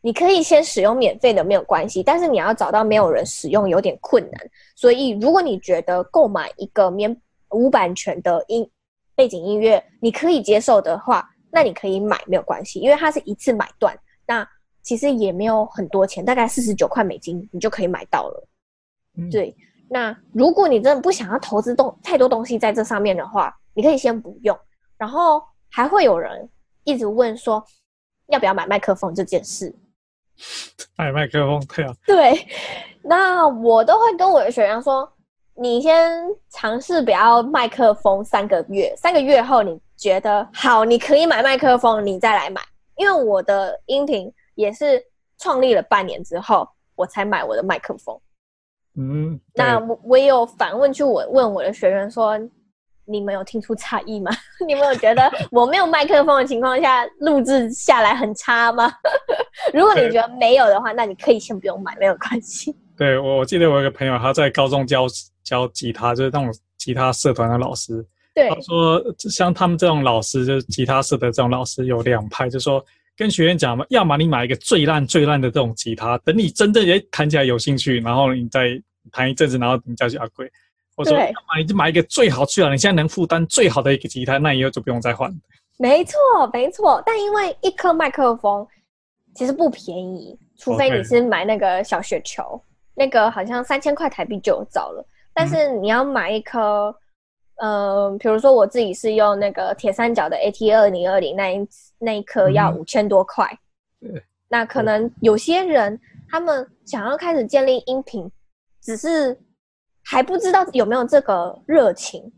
你可以先使用免费的没有关系，但是你要找到没有人使用有点困难。所以如果你觉得购买一个免无版权的音背景音乐你可以接受的话，那你可以买没有关系，因为它是一次买断，那其实也没有很多钱，大概四十九块美金你就可以买到了。嗯、对。那如果你真的不想要投资东太多东西在这上面的话，你可以先不用。然后还会有人一直问说，要不要买麦克风这件事？买麦克风对啊。对，那我都会跟我的学员说，你先尝试不要麦克风三个月，三个月后你觉得好，你可以买麦克风，你再来买。因为我的音频也是创立了半年之后，我才买我的麦克风。嗯，那我我也有反问去我问我的学员说，你们有听出差异吗？你们有觉得我没有麦克风的情况下录制下来很差吗？如果你觉得没有的话，那你可以先不用买，没有关系。对，我我记得我有一个朋友他在高中教教吉他，就是那种吉他社团的老师。对，他说像他们这种老师，就是吉他社的这种老师有两派，就是说跟学员讲嘛，要么你买一个最烂最烂的这种吉他，等你真正也弹起来有兴趣，然后你再。弹一阵子，然后你再去阿贵，我说对买就买一个最好最好，你现在能负担最好的一个吉他，那以后就不用再换。没错，没错。但因为一颗麦克风其实不便宜，除非你是买那个小雪球，Okay. 那个好像三千块台币就有找了。但是你要买一颗，嗯，呃、比如说我自己是用那个铁三角的 AT 二零二零那一那一颗要五千多块。对。那可能有些人他们想要开始建立音频。只是还不知道有没有这个热情，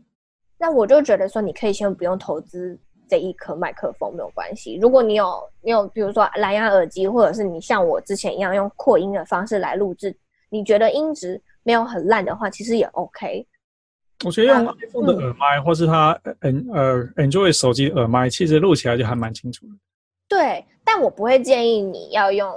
那我就觉得说，你可以先不用投资这一颗麦克风没有关系。如果你有你有，比如说蓝牙耳机，或者是你像我之前一样用扩音的方式来录制，你觉得音质没有很烂的话，其实也 OK。我觉得用 iPhone 的耳麦，嗯、或是它 N 呃 Android 手机耳麦，其实录起来就还蛮清楚的。对，但我不会建议你要用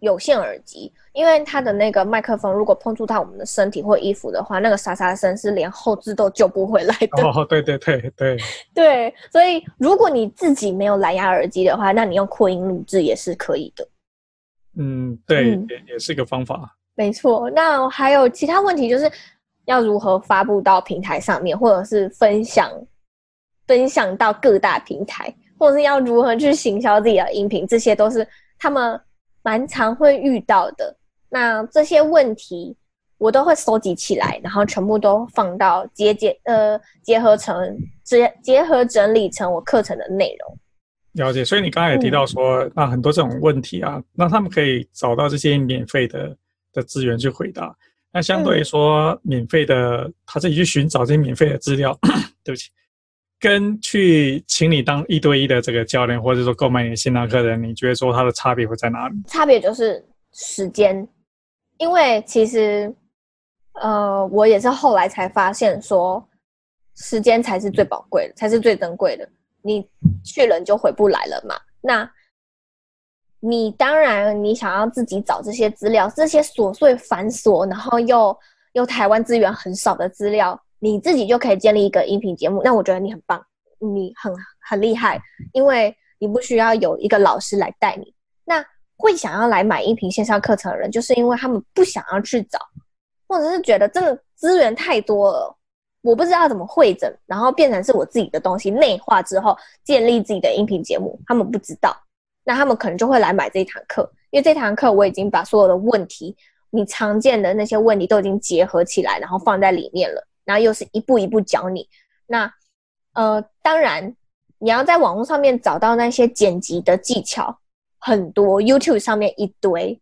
有线耳机，因为它的那个麦克风如果碰触到我们的身体或衣服的话，那个沙沙声是连后置都救不回来的。哦，对对对对 对，所以如果你自己没有蓝牙耳机的话，那你用扩音录制也是可以的。嗯，对，嗯、也也是个方法。没错，那还有其他问题就是。要如何发布到平台上面，或者是分享分享到各大平台，或者是要如何去行销自己的音频，这些都是他们蛮常会遇到的。那这些问题我都会收集起来，然后全部都放到结结呃结合成结结合整理成我课程的内容。了解，所以你刚才也提到说，嗯、那很多这种问题啊，那他们可以找到这些免费的的资源去回答。那相对于说，免费的、嗯、他自己去寻找这些免费的资料，对不起，跟去请你当一对一的这个教练，或者说购买你的线上课程，你觉得说它的差别会在哪里？差别就是时间，因为其实，呃，我也是后来才发现说，时间才是最宝贵的，才是最珍贵的。你去了你就回不来了嘛。那你当然，你想要自己找这些资料，这些琐碎繁琐，然后又又台湾资源很少的资料，你自己就可以建立一个音频节目。那我觉得你很棒，你很很厉害，因为你不需要有一个老师来带你。那会想要来买音频线上课程的人，就是因为他们不想要去找，或者是觉得这个资源太多了，我不知道怎么汇整，然后变成是我自己的东西，内化之后建立自己的音频节目，他们不知道。那他们可能就会来买这一堂课，因为这堂课我已经把所有的问题，你常见的那些问题都已经结合起来，然后放在里面了，然后又是一步一步教你。那呃，当然你要在网络上面找到那些剪辑的技巧，很多 YouTube 上面一堆，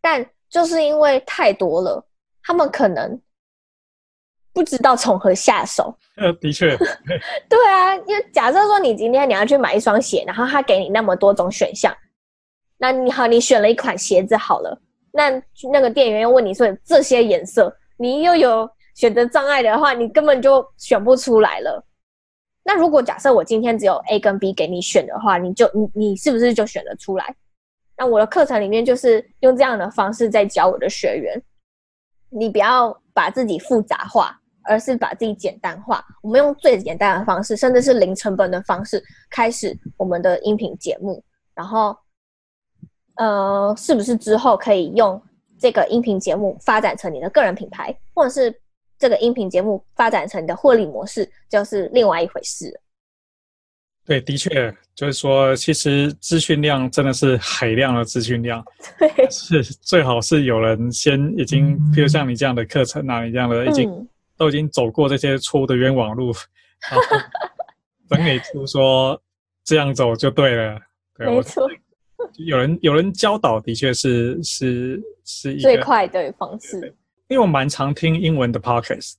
但就是因为太多了，他们可能。不知道从何下手。呃，的确，对啊，因为假设说你今天你要去买一双鞋，然后他给你那么多种选项，那你好，你选了一款鞋子好了，那那个店员又问你说这些颜色，你又有选择障碍的话，你根本就选不出来了。那如果假设我今天只有 A 跟 B 给你选的话，你就你你是不是就选得出来？那我的课程里面就是用这样的方式在教我的学员，你不要把自己复杂化。而是把自己简单化，我们用最简单的方式，甚至是零成本的方式开始我们的音频节目。然后，呃，是不是之后可以用这个音频节目发展成你的个人品牌，或者是这个音频节目发展成的获利模式，就是另外一回事。对，的确，就是说，其实资讯量真的是海量的资讯量，对，是最好是有人先已经，比如像你这样的课程啊，你这样的已经。嗯都已经走过这些错误的冤枉路，然后 整理出说这样走就对了。对，没错，有人有人教导，的确是是是一个最快的方式。因为我蛮常听英文的 podcast，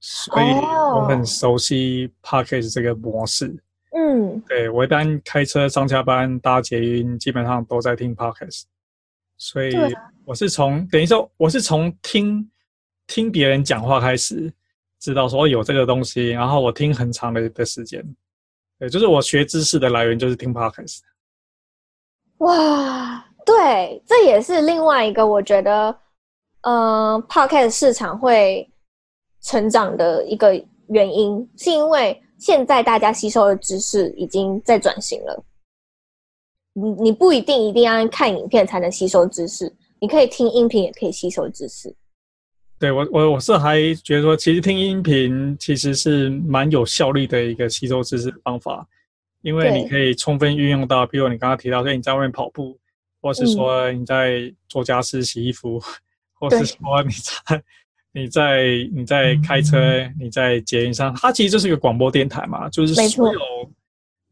所以我很熟悉 podcast 这个模式。嗯，对，我一般开车上下班搭捷运，基本上都在听 podcast，所以我是从等于说我是从听。听别人讲话开始，知道说有这个东西，然后我听很长的的时间，对，就是我学知识的来源就是听 Podcast。哇，对，这也是另外一个我觉得，呃，Podcast 市场会成长的一个原因，是因为现在大家吸收的知识已经在转型了。你你不一定一定要看影片才能吸收知识，你可以听音频也可以吸收知识。对我，我我是还觉得说，其实听音频其实是蛮有效率的一个吸收知识的方法，因为你可以充分运用到，比如你刚刚提到说你在外面跑步，或是说你在做家事、洗衣服，嗯、或是说你在你在你在开车、你在捷运上，它其实就是一个广播电台嘛，就是所有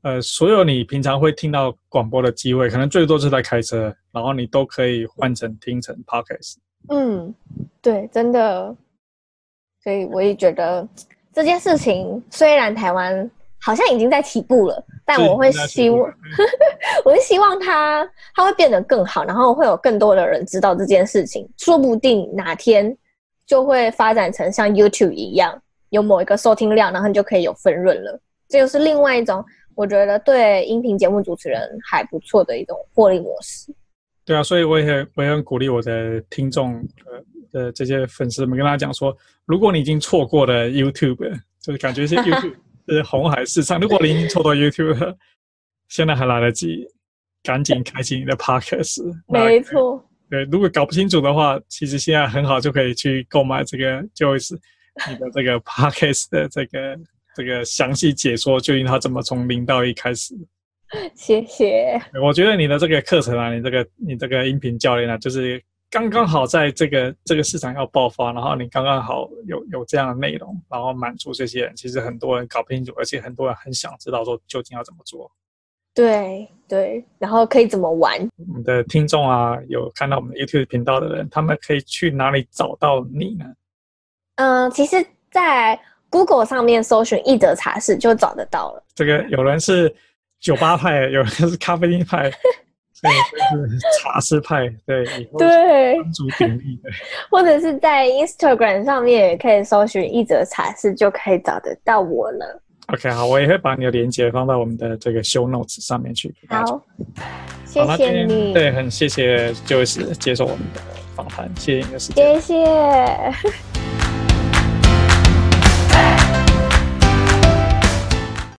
呃所有你平常会听到广播的机会，可能最多是在开车，然后你都可以换成听成 Podcast。嗯，对，真的，所以我也觉得这件事情虽然台湾好像已经在起步了，但我会希望，我会希望它它会变得更好，然后会有更多的人知道这件事情，说不定哪天就会发展成像 YouTube 一样，有某一个收听量，然后你就可以有分润了。这就是另外一种我觉得对音频节目主持人还不错的一种获利模式。对啊，所以我也我也很鼓励我的听众呃的这些粉丝们，跟大家讲说，如果你已经错过了 YouTube，就是感觉是 YouTube。是红海市场。如果你已经错到 YouTube 了，现在还来得及，赶紧开启你的 Podcast。没错。对，如果搞不清楚的话，其实现在很好，就可以去购买这个 Joyce 你的这个 Podcast 的这个这个详细解说，究竟它怎么从零到一开始。谢谢。我觉得你的这个课程啊，你这个你这个音频教练啊，就是。刚刚好在这个这个市场要爆发，然后你刚刚好有有这样的内容，然后满足这些人。其实很多人搞不清楚，而且很多人很想知道说究竟要怎么做。对对，然后可以怎么玩？我们的听众啊，有看到我们 YouTube 频道的人，他们可以去哪里找到你呢？嗯、呃，其实，在 Google 上面搜寻“易德茶室”就找得到了。这个有人是酒吧派，有人是咖啡厅派。对，就是茶室派，对，对，主鼎立的，或者是在 Instagram 上面也可以搜寻一则茶室，就可以找得到我了。OK，好，我也会把你的链接放到我们的这个 Show Notes 上面去。好，谢谢你。对，很谢谢 Joyce 接受我们的访谈，谢谢你的时间。谢谢。